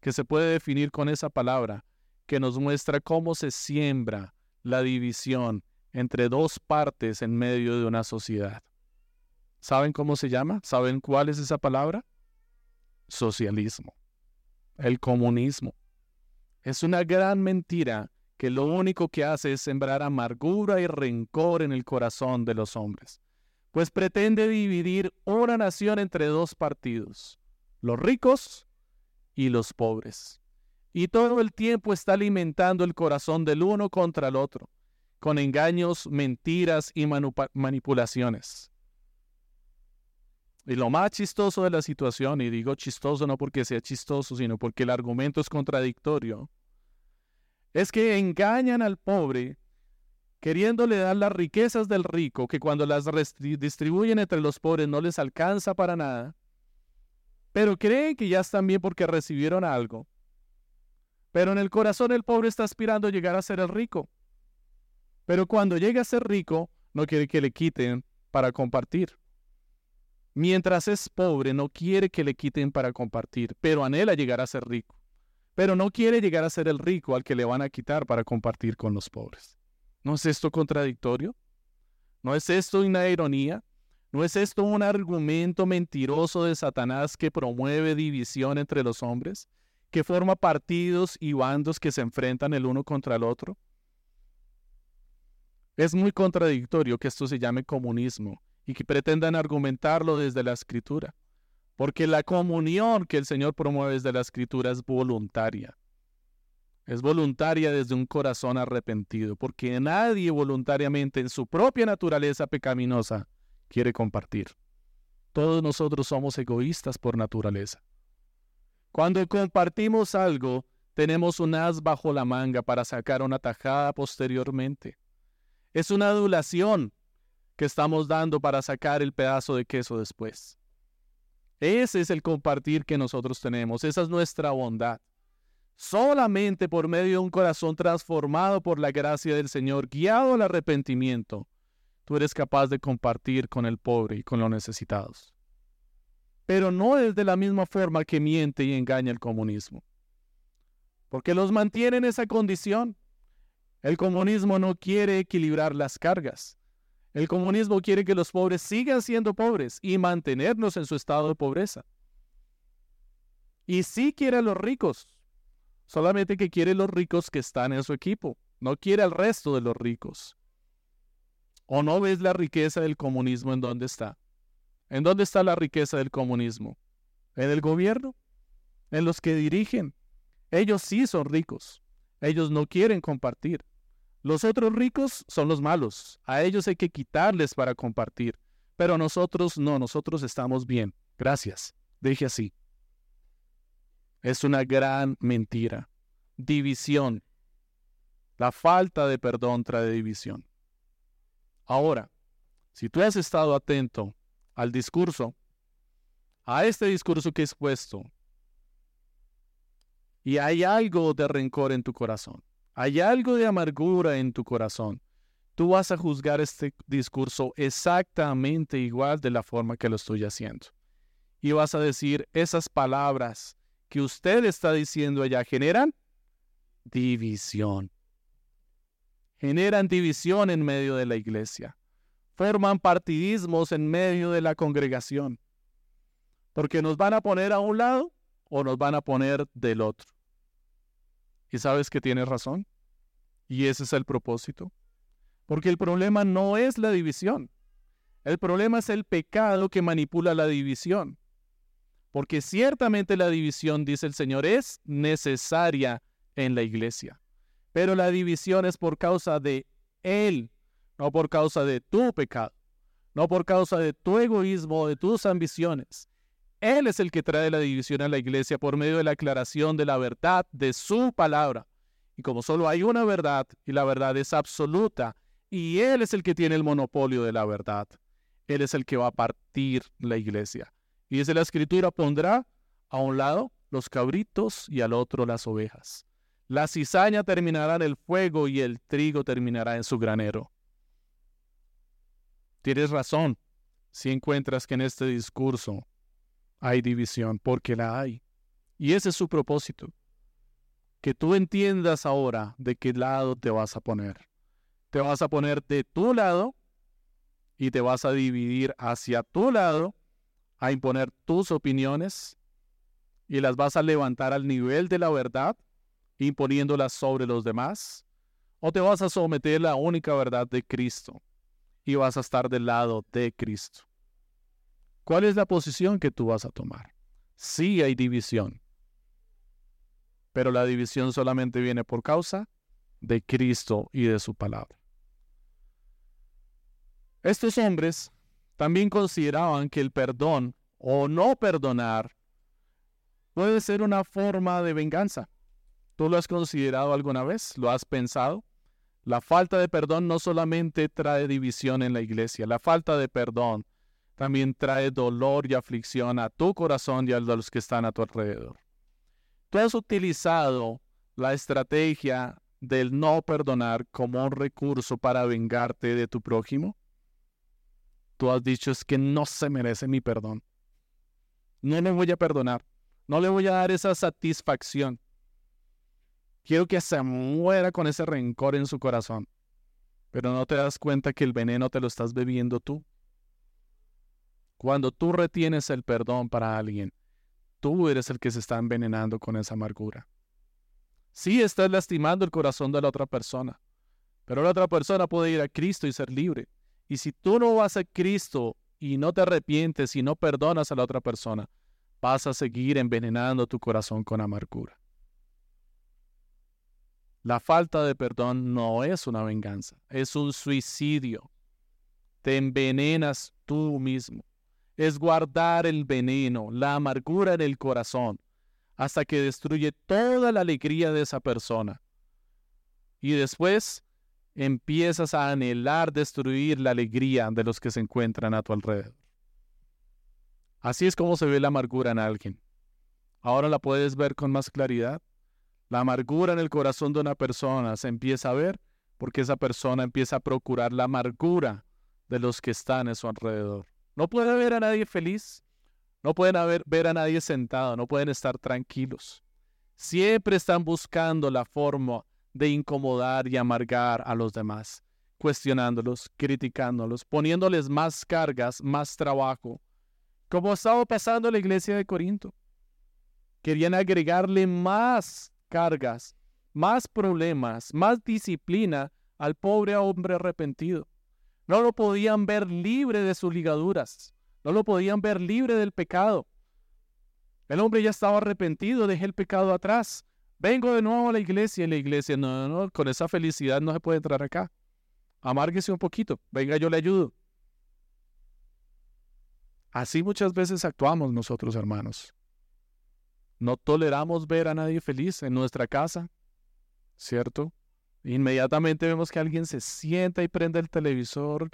que se puede definir con esa palabra, que nos muestra cómo se siembra la división entre dos partes en medio de una sociedad. ¿Saben cómo se llama? ¿Saben cuál es esa palabra? Socialismo. El comunismo. Es una gran mentira que lo único que hace es sembrar amargura y rencor en el corazón de los hombres, pues pretende dividir una nación entre dos partidos, los ricos y los pobres. Y todo el tiempo está alimentando el corazón del uno contra el otro, con engaños, mentiras y manipulaciones. Y lo más chistoso de la situación, y digo chistoso no porque sea chistoso, sino porque el argumento es contradictorio, es que engañan al pobre queriéndole dar las riquezas del rico, que cuando las distribuyen entre los pobres no les alcanza para nada, pero creen que ya están bien porque recibieron algo. Pero en el corazón el pobre está aspirando a llegar a ser el rico. Pero cuando llega a ser rico, no quiere que le quiten para compartir. Mientras es pobre, no quiere que le quiten para compartir, pero anhela llegar a ser rico. Pero no quiere llegar a ser el rico al que le van a quitar para compartir con los pobres. ¿No es esto contradictorio? ¿No es esto una ironía? ¿No es esto un argumento mentiroso de Satanás que promueve división entre los hombres? ¿Que forma partidos y bandos que se enfrentan el uno contra el otro? Es muy contradictorio que esto se llame comunismo y que pretendan argumentarlo desde la escritura, porque la comunión que el Señor promueve desde la escritura es voluntaria. Es voluntaria desde un corazón arrepentido, porque nadie voluntariamente en su propia naturaleza pecaminosa quiere compartir. Todos nosotros somos egoístas por naturaleza. Cuando compartimos algo, tenemos un as bajo la manga para sacar una tajada posteriormente. Es una adulación que estamos dando para sacar el pedazo de queso después. Ese es el compartir que nosotros tenemos, esa es nuestra bondad. Solamente por medio de un corazón transformado por la gracia del Señor, guiado al arrepentimiento, tú eres capaz de compartir con el pobre y con los necesitados. Pero no es de la misma forma que miente y engaña el comunismo. Porque los mantiene en esa condición. El comunismo no quiere equilibrar las cargas. El comunismo quiere que los pobres sigan siendo pobres y mantenernos en su estado de pobreza. Y sí quiere a los ricos, solamente que quiere los ricos que están en su equipo, no quiere al resto de los ricos. ¿O no ves la riqueza del comunismo en dónde está? ¿En dónde está la riqueza del comunismo? ¿En el gobierno? ¿En los que dirigen? Ellos sí son ricos. Ellos no quieren compartir. Los otros ricos son los malos. A ellos hay que quitarles para compartir. Pero nosotros no, nosotros estamos bien. Gracias. Deje así. Es una gran mentira. División. La falta de perdón trae división. Ahora, si tú has estado atento al discurso, a este discurso que he expuesto, y hay algo de rencor en tu corazón, hay algo de amargura en tu corazón, tú vas a juzgar este discurso exactamente igual de la forma que lo estoy haciendo. Y vas a decir, esas palabras que usted está diciendo allá generan división. Generan división en medio de la iglesia. Forman partidismos en medio de la congregación. Porque nos van a poner a un lado o nos van a poner del otro. Y sabes que tienes razón. Y ese es el propósito. Porque el problema no es la división. El problema es el pecado que manipula la división. Porque ciertamente la división, dice el Señor, es necesaria en la iglesia. Pero la división es por causa de Él, no por causa de tu pecado, no por causa de tu egoísmo o de tus ambiciones. Él es el que trae la división a la iglesia por medio de la aclaración de la verdad de su palabra. Y como solo hay una verdad y la verdad es absoluta, y Él es el que tiene el monopolio de la verdad. Él es el que va a partir la iglesia. Y desde la escritura pondrá a un lado los cabritos y al otro las ovejas. La cizaña terminará en el fuego y el trigo terminará en su granero. Tienes razón si encuentras que en este discurso hay división, porque la hay. Y ese es su propósito. Que tú entiendas ahora de qué lado te vas a poner te vas a poner de tu lado y te vas a dividir hacia tu lado, a imponer tus opiniones y las vas a levantar al nivel de la verdad, imponiéndolas sobre los demás, o te vas a someter a la única verdad de Cristo y vas a estar del lado de Cristo. ¿Cuál es la posición que tú vas a tomar? Sí hay división, pero la división solamente viene por causa de Cristo y de su palabra. Estos hombres también consideraban que el perdón o no perdonar puede ser una forma de venganza. ¿Tú lo has considerado alguna vez? ¿Lo has pensado? La falta de perdón no solamente trae división en la iglesia, la falta de perdón también trae dolor y aflicción a tu corazón y a los que están a tu alrededor. ¿Tú has utilizado la estrategia del no perdonar como un recurso para vengarte de tu prójimo? tú has dicho es que no se merece mi perdón. No le voy a perdonar. No le voy a dar esa satisfacción. Quiero que se muera con ese rencor en su corazón. Pero no te das cuenta que el veneno te lo estás bebiendo tú. Cuando tú retienes el perdón para alguien, tú eres el que se está envenenando con esa amargura. Sí estás lastimando el corazón de la otra persona, pero la otra persona puede ir a Cristo y ser libre. Y si tú no vas a Cristo y no te arrepientes y no perdonas a la otra persona, vas a seguir envenenando tu corazón con amargura. La falta de perdón no es una venganza, es un suicidio. Te envenenas tú mismo. Es guardar el veneno, la amargura en el corazón, hasta que destruye toda la alegría de esa persona. Y después empiezas a anhelar destruir la alegría de los que se encuentran a tu alrededor. Así es como se ve la amargura en alguien. Ahora la puedes ver con más claridad. La amargura en el corazón de una persona se empieza a ver porque esa persona empieza a procurar la amargura de los que están a su alrededor. No puede ver a nadie feliz, no pueden ver a nadie sentado, no pueden estar tranquilos. Siempre están buscando la forma de incomodar y amargar a los demás, cuestionándolos, criticándolos, poniéndoles más cargas, más trabajo, como estaba pasando en la iglesia de Corinto. Querían agregarle más cargas, más problemas, más disciplina al pobre hombre arrepentido. No lo podían ver libre de sus ligaduras, no lo podían ver libre del pecado. El hombre ya estaba arrepentido, dejé el pecado atrás, Vengo de nuevo a la iglesia y la iglesia, no, no, con esa felicidad no se puede entrar acá. Amárguese un poquito, venga, yo le ayudo. Así muchas veces actuamos nosotros, hermanos. No toleramos ver a nadie feliz en nuestra casa, ¿cierto? Inmediatamente vemos que alguien se sienta y prende el televisor.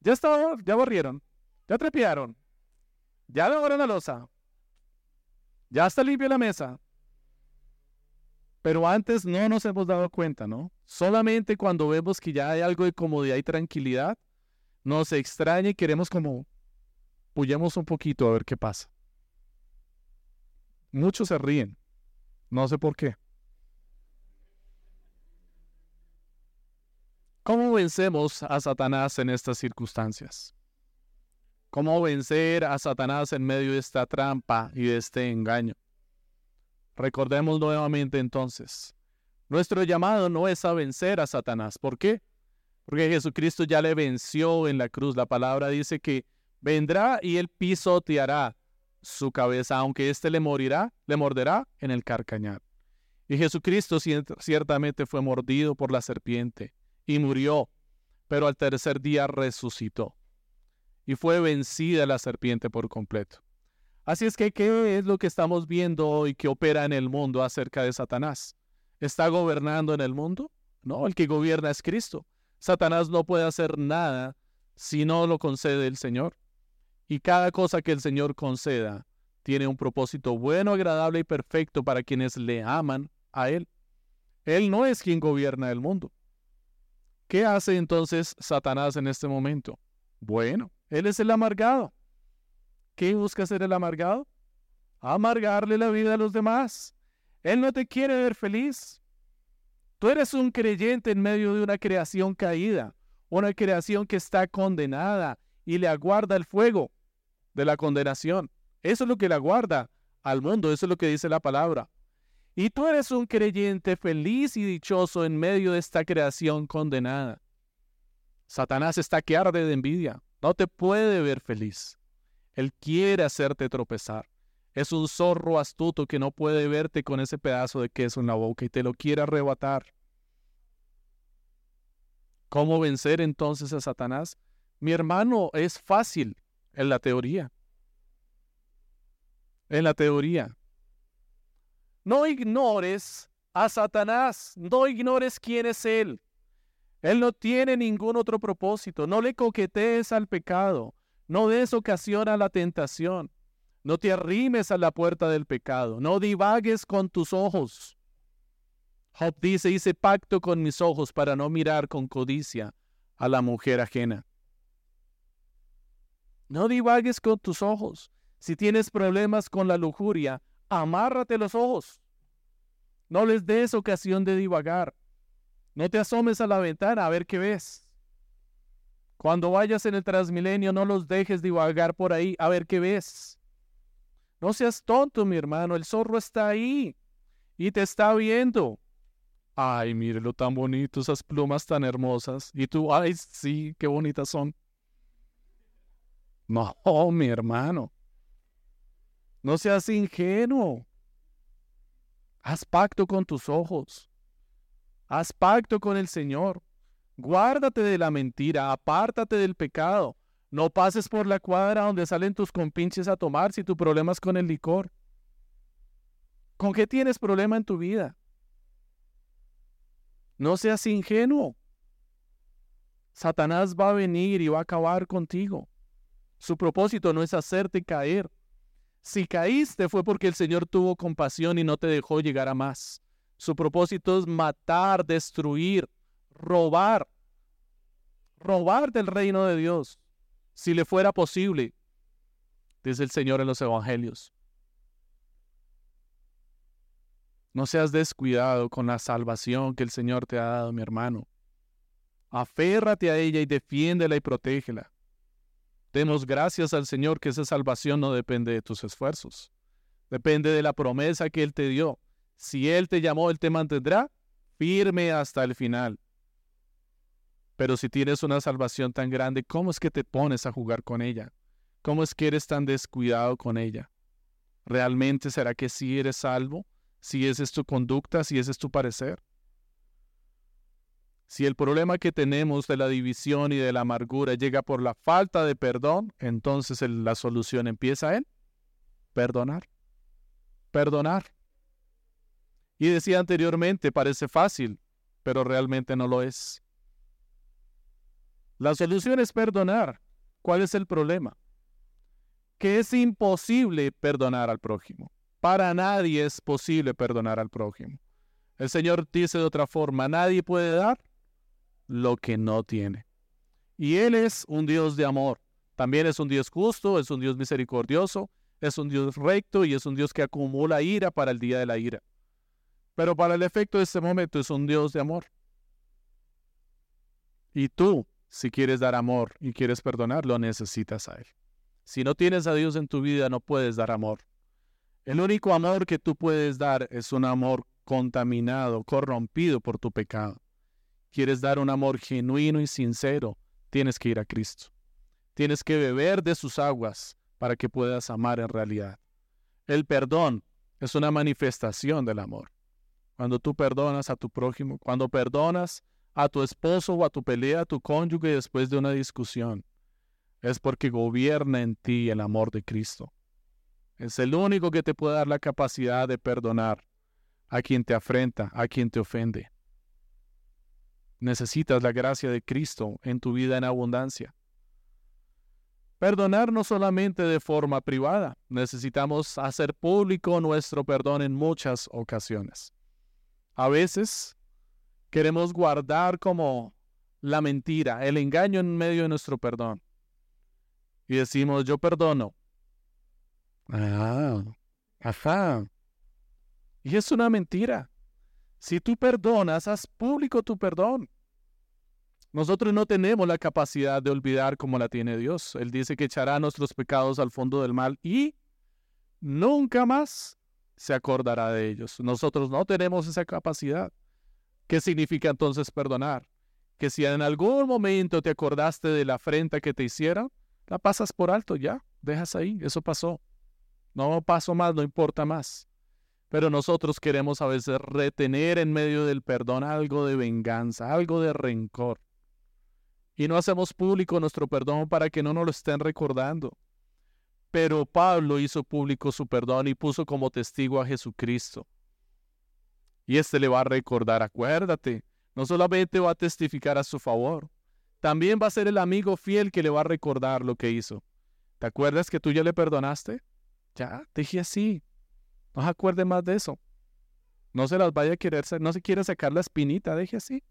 Ya está, ya barrieron, ya trepearon, ya lavaron la losa, ya está limpia la mesa. Pero antes no nos hemos dado cuenta, ¿no? Solamente cuando vemos que ya hay algo de comodidad y tranquilidad, nos extraña y queremos como puyemos un poquito a ver qué pasa. Muchos se ríen. No sé por qué. ¿Cómo vencemos a Satanás en estas circunstancias? ¿Cómo vencer a Satanás en medio de esta trampa y de este engaño? Recordemos nuevamente entonces, nuestro llamado no es a vencer a Satanás. ¿Por qué? Porque Jesucristo ya le venció en la cruz. La palabra dice que vendrá y él pisoteará su cabeza, aunque éste le morirá, le morderá en el carcañal. Y Jesucristo ciertamente fue mordido por la serpiente y murió, pero al tercer día resucitó. Y fue vencida la serpiente por completo. Así es que, ¿qué es lo que estamos viendo hoy que opera en el mundo acerca de Satanás? ¿Está gobernando en el mundo? No, el que gobierna es Cristo. Satanás no puede hacer nada si no lo concede el Señor. Y cada cosa que el Señor conceda tiene un propósito bueno, agradable y perfecto para quienes le aman a Él. Él no es quien gobierna el mundo. ¿Qué hace entonces Satanás en este momento? Bueno, Él es el amargado. ¿Qué busca ser el amargado? Amargarle la vida a los demás. Él no te quiere ver feliz. Tú eres un creyente en medio de una creación caída, una creación que está condenada y le aguarda el fuego de la condenación. Eso es lo que le aguarda al mundo, eso es lo que dice la palabra. Y tú eres un creyente feliz y dichoso en medio de esta creación condenada. Satanás está que arde de envidia, no te puede ver feliz. Él quiere hacerte tropezar. Es un zorro astuto que no puede verte con ese pedazo de queso en la boca y te lo quiere arrebatar. ¿Cómo vencer entonces a Satanás? Mi hermano, es fácil en la teoría. En la teoría. No ignores a Satanás, no ignores quién es Él. Él no tiene ningún otro propósito, no le coquetees al pecado, no des ocasión a la tentación, no te arrimes a la puerta del pecado, no divagues con tus ojos. Job dice, hice pacto con mis ojos para no mirar con codicia a la mujer ajena. No divagues con tus ojos. Si tienes problemas con la lujuria, amárrate los ojos. No les des ocasión de divagar. No te asomes a la ventana a ver qué ves. Cuando vayas en el transmilenio, no los dejes divagar por ahí a ver qué ves. No seas tonto, mi hermano, el zorro está ahí y te está viendo. Ay, mírelo tan bonito, esas plumas tan hermosas. Y tú, ay, sí, qué bonitas son. No, mi hermano. No seas ingenuo. Haz pacto con tus ojos. Haz pacto con el Señor. Guárdate de la mentira, apártate del pecado. No pases por la cuadra donde salen tus compinches a tomar si tu problema es con el licor. ¿Con qué tienes problema en tu vida? No seas ingenuo. Satanás va a venir y va a acabar contigo. Su propósito no es hacerte caer. Si caíste fue porque el Señor tuvo compasión y no te dejó llegar a más. Su propósito es matar, destruir, robar. Robar del reino de Dios. Si le fuera posible, dice el Señor en los Evangelios. No seas descuidado con la salvación que el Señor te ha dado, mi hermano. Aférrate a ella y defiéndela y protégela. Demos gracias al Señor que esa salvación no depende de tus esfuerzos. Depende de la promesa que Él te dio. Si Él te llamó, Él te mantendrá firme hasta el final. Pero si tienes una salvación tan grande, ¿cómo es que te pones a jugar con ella? ¿Cómo es que eres tan descuidado con ella? ¿Realmente será que sí eres salvo? ¿Si esa es tu conducta? ¿Si ese es tu parecer? Si el problema que tenemos de la división y de la amargura llega por la falta de perdón, entonces la solución empieza en perdonar. Perdonar. Y decía anteriormente, parece fácil, pero realmente no lo es. La solución es perdonar. ¿Cuál es el problema? Que es imposible perdonar al prójimo. Para nadie es posible perdonar al prójimo. El Señor dice de otra forma, nadie puede dar lo que no tiene. Y Él es un Dios de amor. También es un Dios justo, es un Dios misericordioso, es un Dios recto y es un Dios que acumula ira para el día de la ira. Pero para el efecto de este momento es un Dios de amor. Y tú, si quieres dar amor y quieres perdonar, lo necesitas a Él. Si no tienes a Dios en tu vida, no puedes dar amor. El único amor que tú puedes dar es un amor contaminado, corrompido por tu pecado. Quieres dar un amor genuino y sincero, tienes que ir a Cristo. Tienes que beber de sus aguas para que puedas amar en realidad. El perdón es una manifestación del amor. Cuando tú perdonas a tu prójimo, cuando perdonas a tu esposo o a tu pelea, a tu cónyuge después de una discusión, es porque gobierna en ti el amor de Cristo. Es el único que te puede dar la capacidad de perdonar a quien te afrenta, a quien te ofende. Necesitas la gracia de Cristo en tu vida en abundancia. Perdonar no solamente de forma privada, necesitamos hacer público nuestro perdón en muchas ocasiones. A veces queremos guardar como la mentira, el engaño en medio de nuestro perdón. Y decimos, yo perdono. Ah, ajá. Y es una mentira. Si tú perdonas, haz público tu perdón. Nosotros no tenemos la capacidad de olvidar como la tiene Dios. Él dice que echará nuestros pecados al fondo del mal y nunca más se acordará de ellos. Nosotros no tenemos esa capacidad. ¿Qué significa entonces perdonar? Que si en algún momento te acordaste de la afrenta que te hicieron, la pasas por alto ya, dejas ahí, eso pasó. No paso más, no importa más. Pero nosotros queremos a veces retener en medio del perdón algo de venganza, algo de rencor y no hacemos público nuestro perdón para que no nos lo estén recordando. Pero Pablo hizo público su perdón y puso como testigo a Jesucristo. Y éste le va a recordar, acuérdate, no solamente va a testificar a su favor, también va a ser el amigo fiel que le va a recordar lo que hizo. ¿Te acuerdas que tú ya le perdonaste? Ya, dije así. No se acuerde más de eso. No se las vaya a querer, no se quiere sacar la espinita, deje así.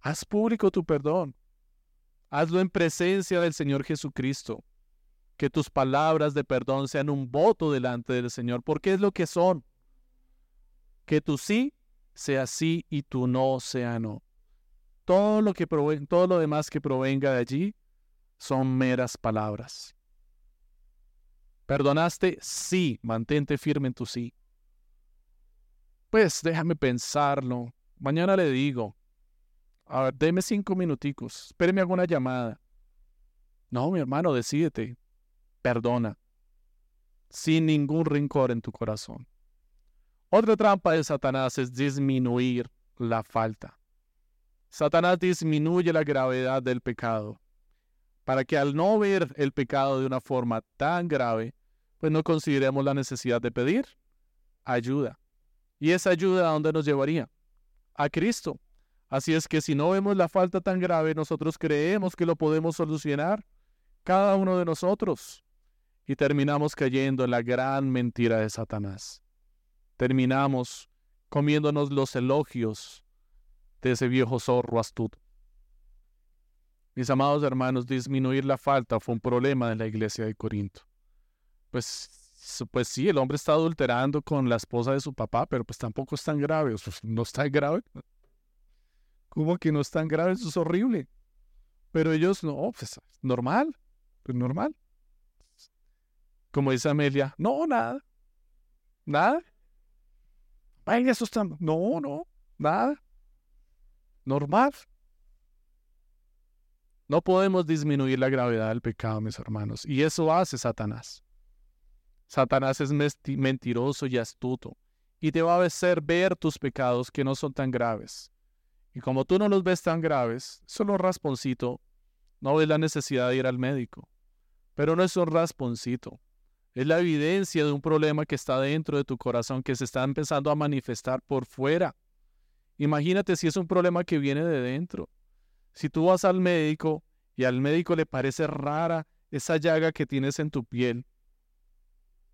Haz público tu perdón. Hazlo en presencia del Señor Jesucristo. Que tus palabras de perdón sean un voto delante del Señor, porque es lo que son. Que tu sí sea sí y tu no sea no. Todo lo, que todo lo demás que provenga de allí son meras palabras. ¿Perdonaste? Sí, mantente firme en tu sí. Pues déjame pensarlo. Mañana le digo. A ver, deme cinco minuticos. Espéreme alguna llamada. No, mi hermano, decídete. Perdona. Sin ningún rencor en tu corazón. Otra trampa de Satanás es disminuir la falta. Satanás disminuye la gravedad del pecado para que al no ver el pecado de una forma tan grave, pues no consideremos la necesidad de pedir ayuda. ¿Y esa ayuda a dónde nos llevaría? A Cristo. Así es que si no vemos la falta tan grave, nosotros creemos que lo podemos solucionar, cada uno de nosotros, y terminamos cayendo en la gran mentira de Satanás. Terminamos comiéndonos los elogios de ese viejo zorro astuto. Mis amados hermanos, disminuir la falta fue un problema de la iglesia de Corinto. Pues, pues sí, el hombre está adulterando con la esposa de su papá, pero pues tampoco es tan grave, no está grave. ¿Cómo que no es tan grave? Eso es horrible. Pero ellos no, pues normal, pues normal. Como dice Amelia, no, nada, nada. Vaya, eso está, no, no, nada. Normal. No podemos disminuir la gravedad del pecado, mis hermanos. Y eso hace Satanás. Satanás es mentiroso y astuto. Y te va a hacer ver tus pecados que no son tan graves. Y como tú no los ves tan graves, solo un rasponcito, no ves la necesidad de ir al médico. Pero no es un rasponcito. Es la evidencia de un problema que está dentro de tu corazón que se está empezando a manifestar por fuera. Imagínate si es un problema que viene de dentro. Si tú vas al médico y al médico le parece rara esa llaga que tienes en tu piel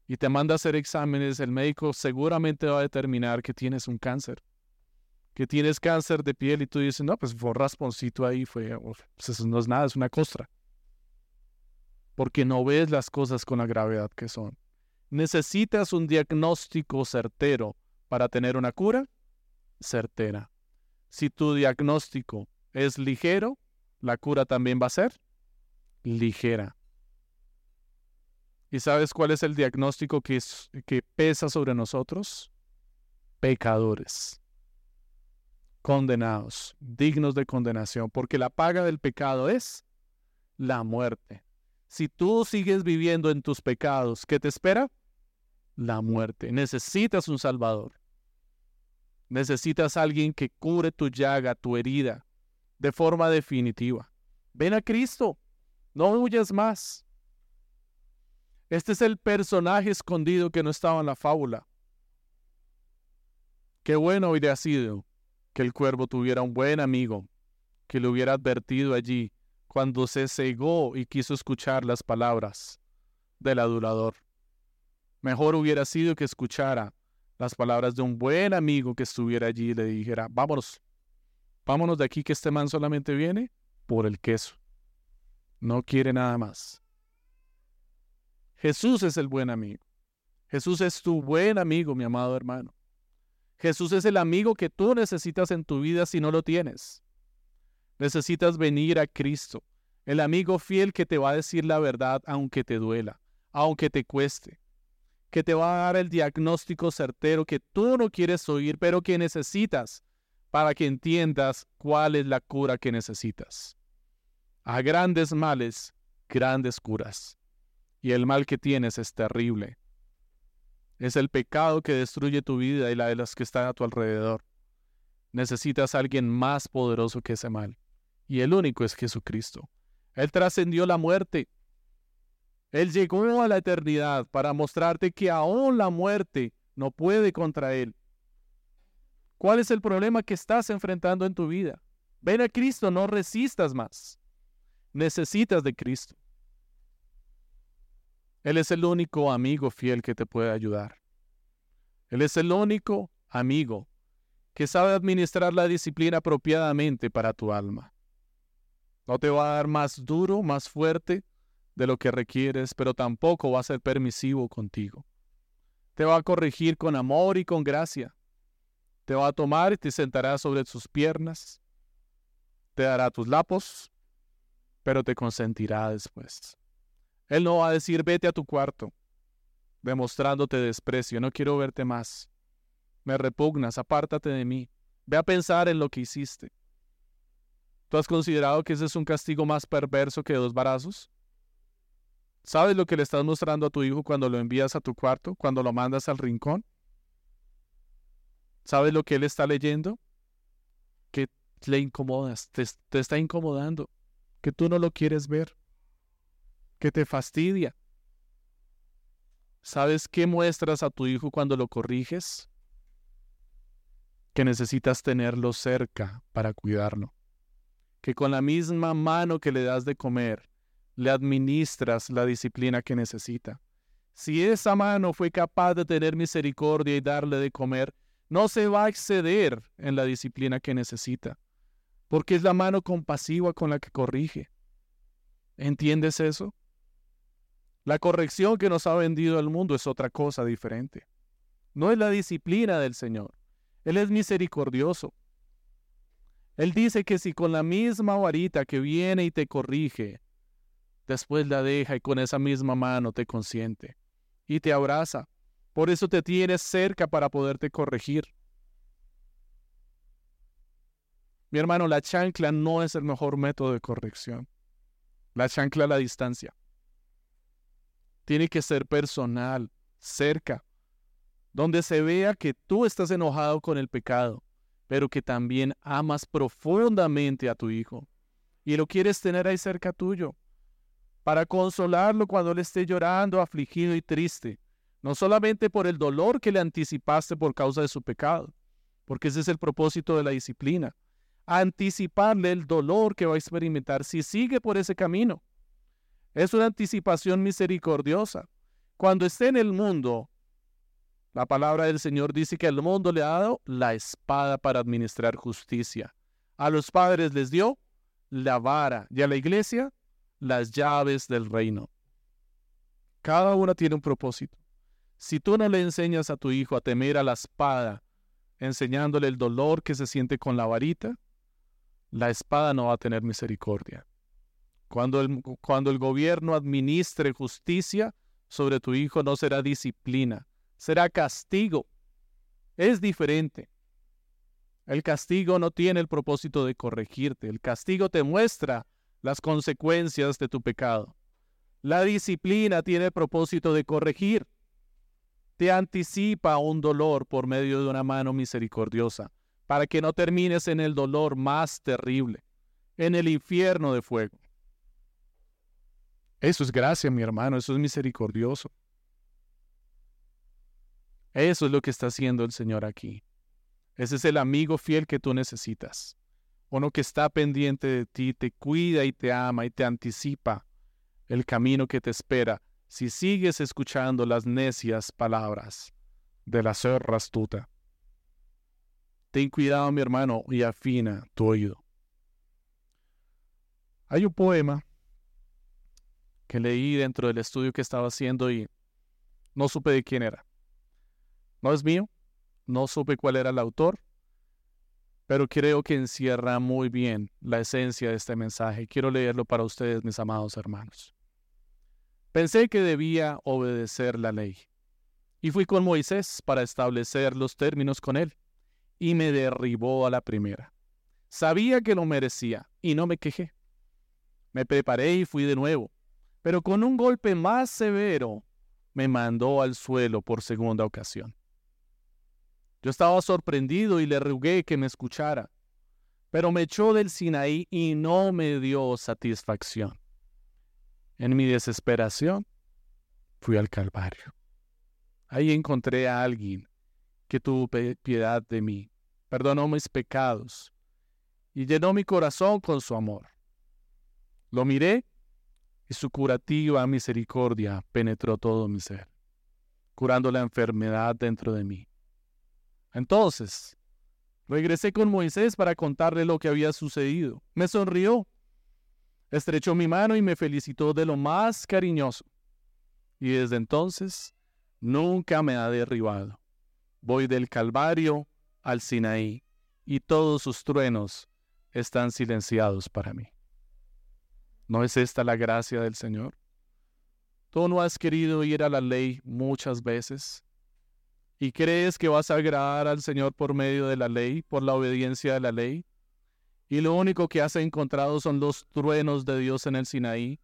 y te manda a hacer exámenes, el médico seguramente va a determinar que tienes un cáncer, que tienes cáncer de piel y tú dices, no, pues fue un rasponcito ahí, fue, pues eso no es nada, es una costra. Porque no ves las cosas con la gravedad que son. ¿Necesitas un diagnóstico certero para tener una cura? Certera. Si tu diagnóstico es ligero, la cura también va a ser ligera. ¿Y sabes cuál es el diagnóstico que, pesa sobre nosotros? Pecadores, condenados, dignos de condenación, porque la paga del pecado es la muerte. Si tú sigues viviendo en tus pecados, ¿qué te espera? La muerte. Necesitas un Salvador. Necesitas alguien que cure tu llaga, tu herida, de forma definitiva. Ven a Cristo. No huyas más. Este es el personaje escondido que no estaba en la fábula. Qué bueno hubiera sido que el cuervo tuviera un buen amigo, que le hubiera advertido allí cuando se cegó y quiso escuchar las palabras del adulador. Mejor hubiera sido que escuchara las palabras de un buen amigo que estuviera allí y le dijera, vámonos, vámonos de aquí que este man solamente viene por el queso. No quiere nada más. Jesús es el buen amigo. Jesús es tu buen amigo, mi amado hermano. Jesús es el amigo que tú necesitas en tu vida si no lo tienes. Necesitas venir a Cristo, el amigo fiel que te va a decir la verdad aunque te duela, aunque te cueste, que te va a dar el diagnóstico certero que tú no quieres oír, pero que necesitas para que entiendas cuál es la cura que necesitas. A grandes males, grandes curas. Y el mal que tienes es terrible. Es el pecado que destruye tu vida y la de los que están a tu alrededor. Necesitas a alguien más poderoso que ese mal y el único es Jesucristo. Él trascendió la muerte. Él llegó a la eternidad para mostrarte que aún la muerte no puede contra Él. ¿Cuál es el problema que estás enfrentando en tu vida? Ven a Cristo, no resistas más. Necesitas de Cristo. Él es el único amigo fiel que te puede ayudar. Él es el único amigo que sabe administrar la disciplina apropiadamente para tu alma. No te va a dar más duro, más fuerte de lo que requieres, pero tampoco va a ser permisivo contigo. Te va a corregir con amor y con gracia. Te va a tomar y te sentará sobre sus piernas. Te dará tus lapos, pero te consentirá después. Él no va a decir vete a tu cuarto, demostrándote desprecio, no quiero verte más. Me repugnas, apártate de mí. Ve a pensar en lo que hiciste. ¿Tú has considerado que ese es un castigo más perverso que dos barazos? ¿Sabes lo que le estás mostrando a tu hijo cuando lo envías a tu cuarto, cuando lo mandas al rincón? ¿Sabes lo que él está leyendo? Que le incomodas, te, está incomodando, que tú no lo quieres ver, que te fastidia. ¿Sabes qué muestras a tu hijo cuando lo corriges? Que necesitas tenerlo cerca para cuidarlo que con la misma mano que le das de comer, le administras la disciplina que necesita. Si esa mano fue capaz de tener misericordia y darle de comer, no se va a exceder en la disciplina que necesita, porque es la mano compasiva con la que corrige. ¿Entiendes eso? La corrección que nos ha vendido el mundo es otra cosa diferente. No es la disciplina del Señor. Él es misericordioso. Él dice que si con la misma varita que viene y te corrige, después la deja y con esa misma mano te consiente y te abraza. Por eso te tienes cerca para poderte corregir. Mi hermano, la chancla no es el mejor método de corrección. La chancla a la distancia. Tiene que ser personal, cerca, donde se vea que tú estás enojado con el pecado pero que también amas profundamente a tu hijo y lo quieres tener ahí cerca tuyo para consolarlo cuando él esté llorando, afligido y triste, no solamente por el dolor que le anticipaste por causa de su pecado, porque ese es el propósito de la disciplina, anticiparle el dolor que va a experimentar si sigue por ese camino. Es una anticipación misericordiosa. Cuando esté en el mundo, la palabra del Señor dice que el mundo le ha dado la espada para administrar justicia. A los padres les dio la vara y a la iglesia las llaves del reino. Cada una tiene un propósito. Si tú no le enseñas a tu hijo a temer a la espada, enseñándole el dolor que se siente con la varita, la espada no va a tener misericordia. Cuando el, cuando el gobierno administre justicia sobre tu hijo, no será disciplina, será castigo. Es diferente. El castigo no tiene el propósito de corregirte. El castigo te muestra las consecuencias de tu pecado. La disciplina tiene el propósito de corregir. Te anticipa un dolor por medio de una mano misericordiosa, para que no termines en el dolor más terrible, en el infierno de fuego. Eso es gracia, mi hermano, eso es misericordioso. Eso es lo que está haciendo el Señor aquí. Ese es el amigo fiel que tú necesitas. Uno que está pendiente de ti, te cuida y te ama y te anticipa el camino que te espera si sigues escuchando las necias palabras de la zorra astuta. Ten cuidado, mi hermano, y afina tu oído. Hay un poema que leí dentro del estudio que estaba haciendo y no supe de quién era. No es mío, no supe cuál era el autor, pero creo que encierra muy bien la esencia de este mensaje. Quiero leerlo para ustedes, mis amados hermanos. Pensé que debía obedecer la ley. Y fui con Moisés para establecer los términos con él. Y me derribó a la primera. Sabía que lo merecía y no me quejé. Me preparé y fui de nuevo. Pero con un golpe más severo me mandó al suelo por segunda ocasión. Yo estaba sorprendido y le rogué que me escuchara, pero me echó del Sinaí y no me dio satisfacción. En mi desesperación, fui al Calvario. Ahí encontré a alguien que tuvo piedad de mí, perdonó mis pecados y llenó mi corazón con su amor. Lo miré y su curativa misericordia penetró todo mi ser, curando la enfermedad dentro de mí. Entonces, regresé con Moisés para contarle lo que había sucedido. Me sonrió Estrechó mi mano y me felicitó de lo más cariñoso. Y desde entonces nunca me ha derribado. Voy del Calvario al Sinaí y todos sus truenos están silenciados para mí. ¿No es esta la gracia del Señor? Tú no has querido ir a la ley muchas veces y crees que vas a agradar al Señor por medio de la ley, por la obediencia de la ley y lo único que has encontrado son los truenos de Dios en el Sinaí.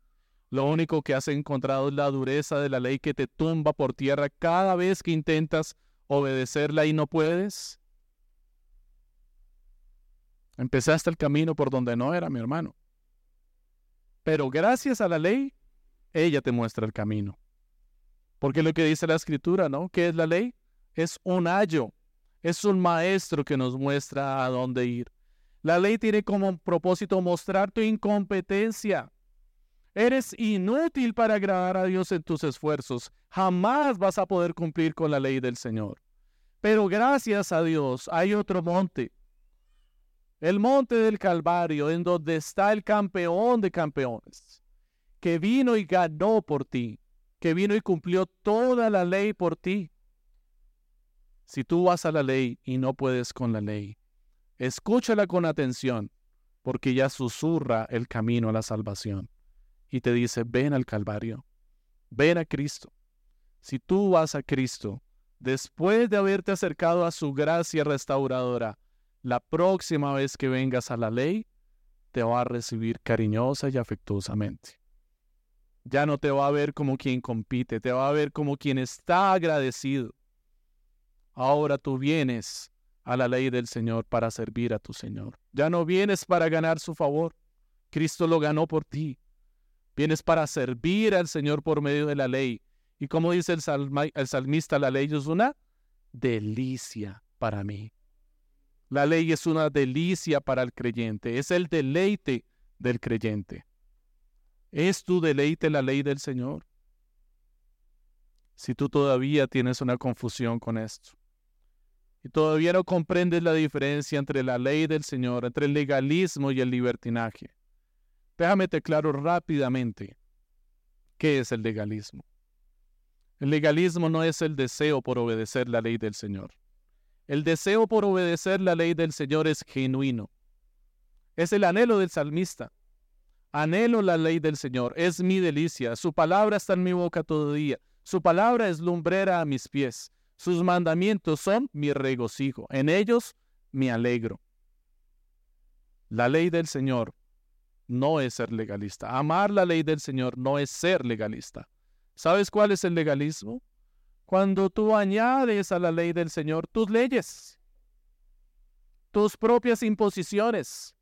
Lo único que has encontrado es la dureza de la ley que te tumba por tierra cada vez que intentas obedecerla y no puedes. Empezaste el camino por donde no era, mi hermano. Pero gracias a la ley, ella te muestra el camino. Porque lo que dice la escritura, ¿no? ¿Qué es la ley? Es un ayo, es un maestro que nos muestra a dónde ir. La ley tiene como propósito mostrar tu incompetencia. Eres inútil para agradar a Dios en tus esfuerzos. Jamás vas a poder cumplir con la ley del Señor. Pero gracias a Dios hay otro monte. El monte del Calvario, en donde está el campeón de campeones, que vino y ganó por ti, que vino y cumplió toda la ley por ti. Si tú vas a la ley y no puedes con la ley, Escúchala con atención, porque ya susurra el camino a la salvación y te dice, ven al Calvario, ven a Cristo. Si tú vas a Cristo, después de haberte acercado a su gracia restauradora, la próxima vez que vengas a la ley, te va a recibir cariñosa y afectuosamente. Ya no te va a ver como quien compite, te va a ver como quien está agradecido. Ahora tú vienes a la ley del Señor para servir a tu Señor. Ya no vienes para ganar su favor. Cristo lo ganó por ti. Vienes para servir al Señor por medio de la ley. Y como dice el, salmista, la ley es una delicia para mí. La ley es una delicia para el creyente, es el deleite del creyente. ¿Es tu deleite la ley del Señor? Si tú todavía tienes una confusión con esto y todavía no comprendes la diferencia entre la ley del Señor, entre el legalismo y el libertinaje, déjame te claro rápidamente qué es el legalismo. El legalismo no es el deseo por obedecer la ley del Señor. El deseo por obedecer la ley del Señor es genuino. Es el anhelo del salmista. Anhelo la ley del Señor, es mi delicia. Su palabra está en mi boca todo día. Su palabra es lumbrera a mis pies. Sus mandamientos son mi regocijo. En ellos me alegro. La ley del Señor no es ser legalista. Amar la ley del Señor no es ser legalista. ¿Sabes cuál es el legalismo? Cuando tú añades a la ley del Señor tus leyes, tus propias imposiciones,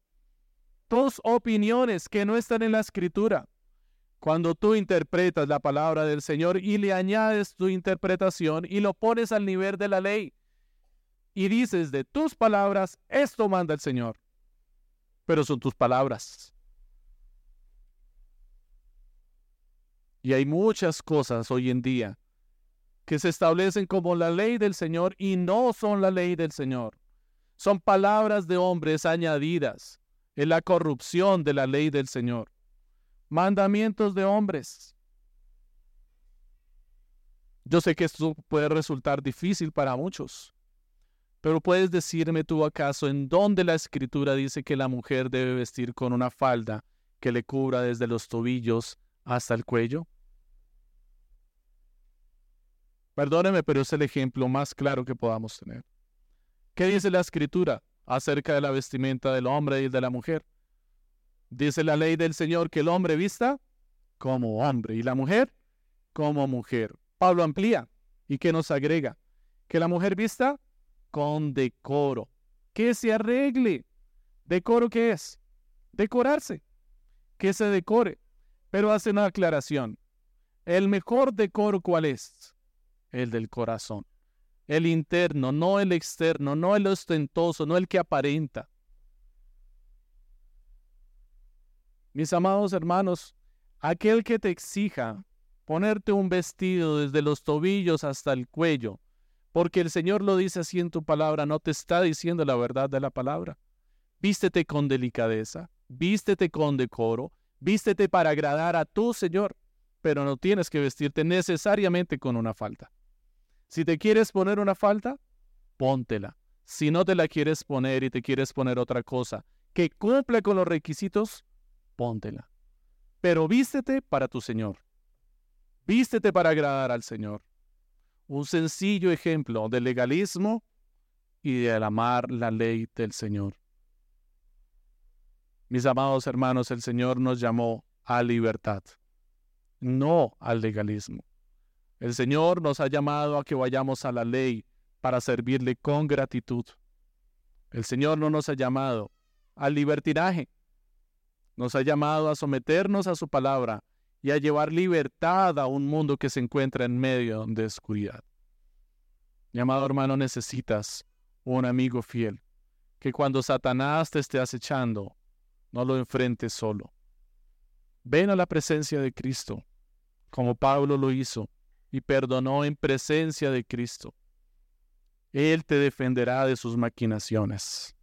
tus opiniones que no están en la escritura. Cuando tú interpretas la palabra del Señor y le añades tu interpretación y lo pones al nivel de la ley y dices de tus palabras, esto manda el Señor. Pero son tus palabras. Y hay muchas cosas hoy en día que se establecen como la ley del Señor y no son la ley del Señor. Son palabras de hombres añadidas en la corrupción de la ley del Señor. Mandamientos de hombres. Yo sé que esto puede resultar difícil para muchos, pero puedes decirme tú acaso en dónde la escritura dice que la mujer debe vestir con una falda que le cubra desde los tobillos hasta el cuello? Perdóneme, pero es el ejemplo más claro que podamos tener. ¿Qué dice la escritura acerca de la vestimenta del hombre y de la mujer? Dice la ley del Señor que el hombre vista como hombre y la mujer como mujer. Pablo amplía y que nos agrega que la mujer vista con decoro, que se arregle. ¿Decoro qué es? Decorarse, que se decore. Pero hace una aclaración. El mejor decoro cuál es? el del corazón. El interno, no el externo, no el ostentoso, no el que aparenta. Mis amados hermanos, aquel que te exija ponerte un vestido desde los tobillos hasta el cuello, porque el Señor lo dice así en tu palabra, no te está diciendo la verdad de la palabra. Vístete con delicadeza, vístete con decoro, vístete para agradar a tu Señor, pero no tienes que vestirte necesariamente con una falta. Si te quieres poner una falta, póntela. Si no te la quieres poner y te quieres poner otra cosa que cumple con los requisitos, póntela. Pero vístete para tu Señor. Vístete para agradar al Señor. Un sencillo ejemplo del legalismo y del amar la ley del Señor. Mis amados hermanos, el Señor nos llamó a libertad, no al legalismo. El Señor nos ha llamado a que vayamos a la ley para servirle con gratitud. El Señor no nos ha llamado al libertinaje. Nos ha llamado a someternos a su palabra y a llevar libertad a un mundo que se encuentra en medio de oscuridad. Mi amado hermano, necesitas un amigo fiel, que cuando Satanás te esté acechando, no lo enfrentes solo. Ven a la presencia de Cristo, como Pablo lo hizo, y perdonó en presencia de Cristo. Él te defenderá de sus maquinaciones.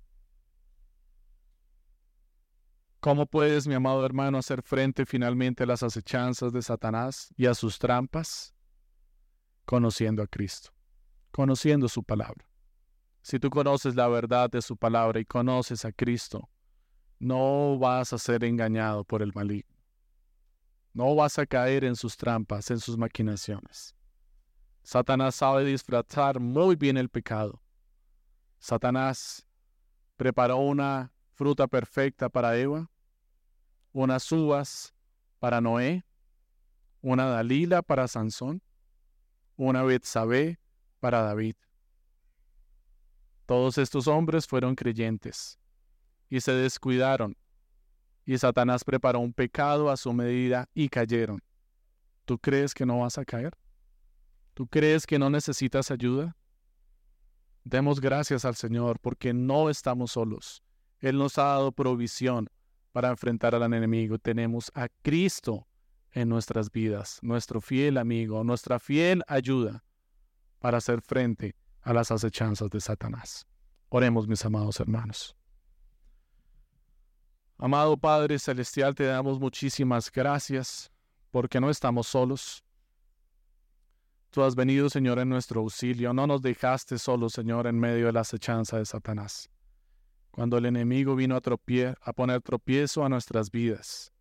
¿Cómo puedes, mi amado hermano, hacer frente finalmente a las acechanzas de Satanás y a sus trampas? Conociendo a Cristo, conociendo su palabra. Si tú conoces la verdad de su palabra y conoces a Cristo, no vas a ser engañado por el maligno. No vas a caer en sus trampas, en sus maquinaciones. Satanás sabe disfrazar muy bien el pecado. Satanás preparó una fruta perfecta para Eva, unas uvas para Noé, una Dalila para Sansón, una Betsabé para David. Todos estos hombres fueron creyentes y se descuidaron y Satanás preparó un pecado a su medida y cayeron. ¿Tú crees que no vas a caer? ¿Tú crees que no necesitas ayuda? Demos gracias al Señor porque no estamos solos. Él nos ha dado provisión para enfrentar al enemigo. Tenemos a Cristo en nuestras vidas, nuestro fiel amigo, nuestra fiel ayuda para hacer frente a las acechanzas de Satanás. Oremos, mis amados hermanos. Amado Padre Celestial, te damos muchísimas gracias porque no estamos solos. Tú has venido, Señor, en nuestro auxilio. No nos dejaste solos, Señor, en medio de la acechanza de Satanás. Cuando el enemigo vino a, a poner tropiezo a nuestras vidas,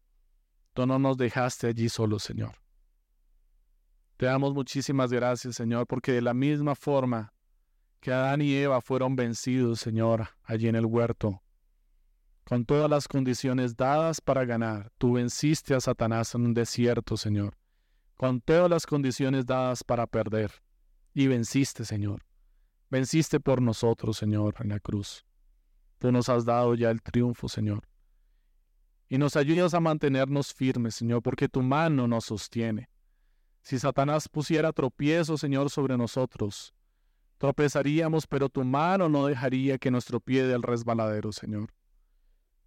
tú no nos dejaste allí solos, Señor. Te damos muchísimas gracias, Señor, porque de la misma forma que Adán y Eva fueron vencidos, Señor, allí en el huerto, con todas las condiciones dadas para ganar, tú venciste a Satanás en un desierto, Señor con todas las condiciones dadas para perder. Y venciste, Señor. Venciste por nosotros, Señor, en la cruz. Tú nos has dado ya el triunfo, Señor. Y nos ayudas a mantenernos firmes, Señor, porque tu mano nos sostiene. Si Satanás pusiera tropiezo, Señor, sobre nosotros, tropezaríamos, pero tu mano no dejaría que nuestro pie dé el resbaladero, Señor.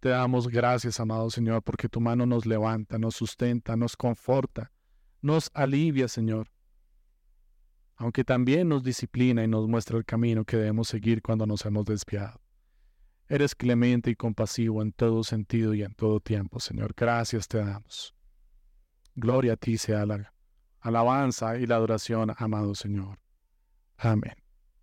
Te damos gracias, amado Señor, porque tu mano nos levanta, nos sustenta, nos conforta nos alivia, Señor, aunque también nos disciplina y nos muestra el camino que debemos seguir cuando nos hemos desviado. Eres clemente y compasivo en todo sentido y en todo tiempo, Señor. Gracias te damos. Gloria a ti sea la alabanza y la adoración, amado Señor. Amén.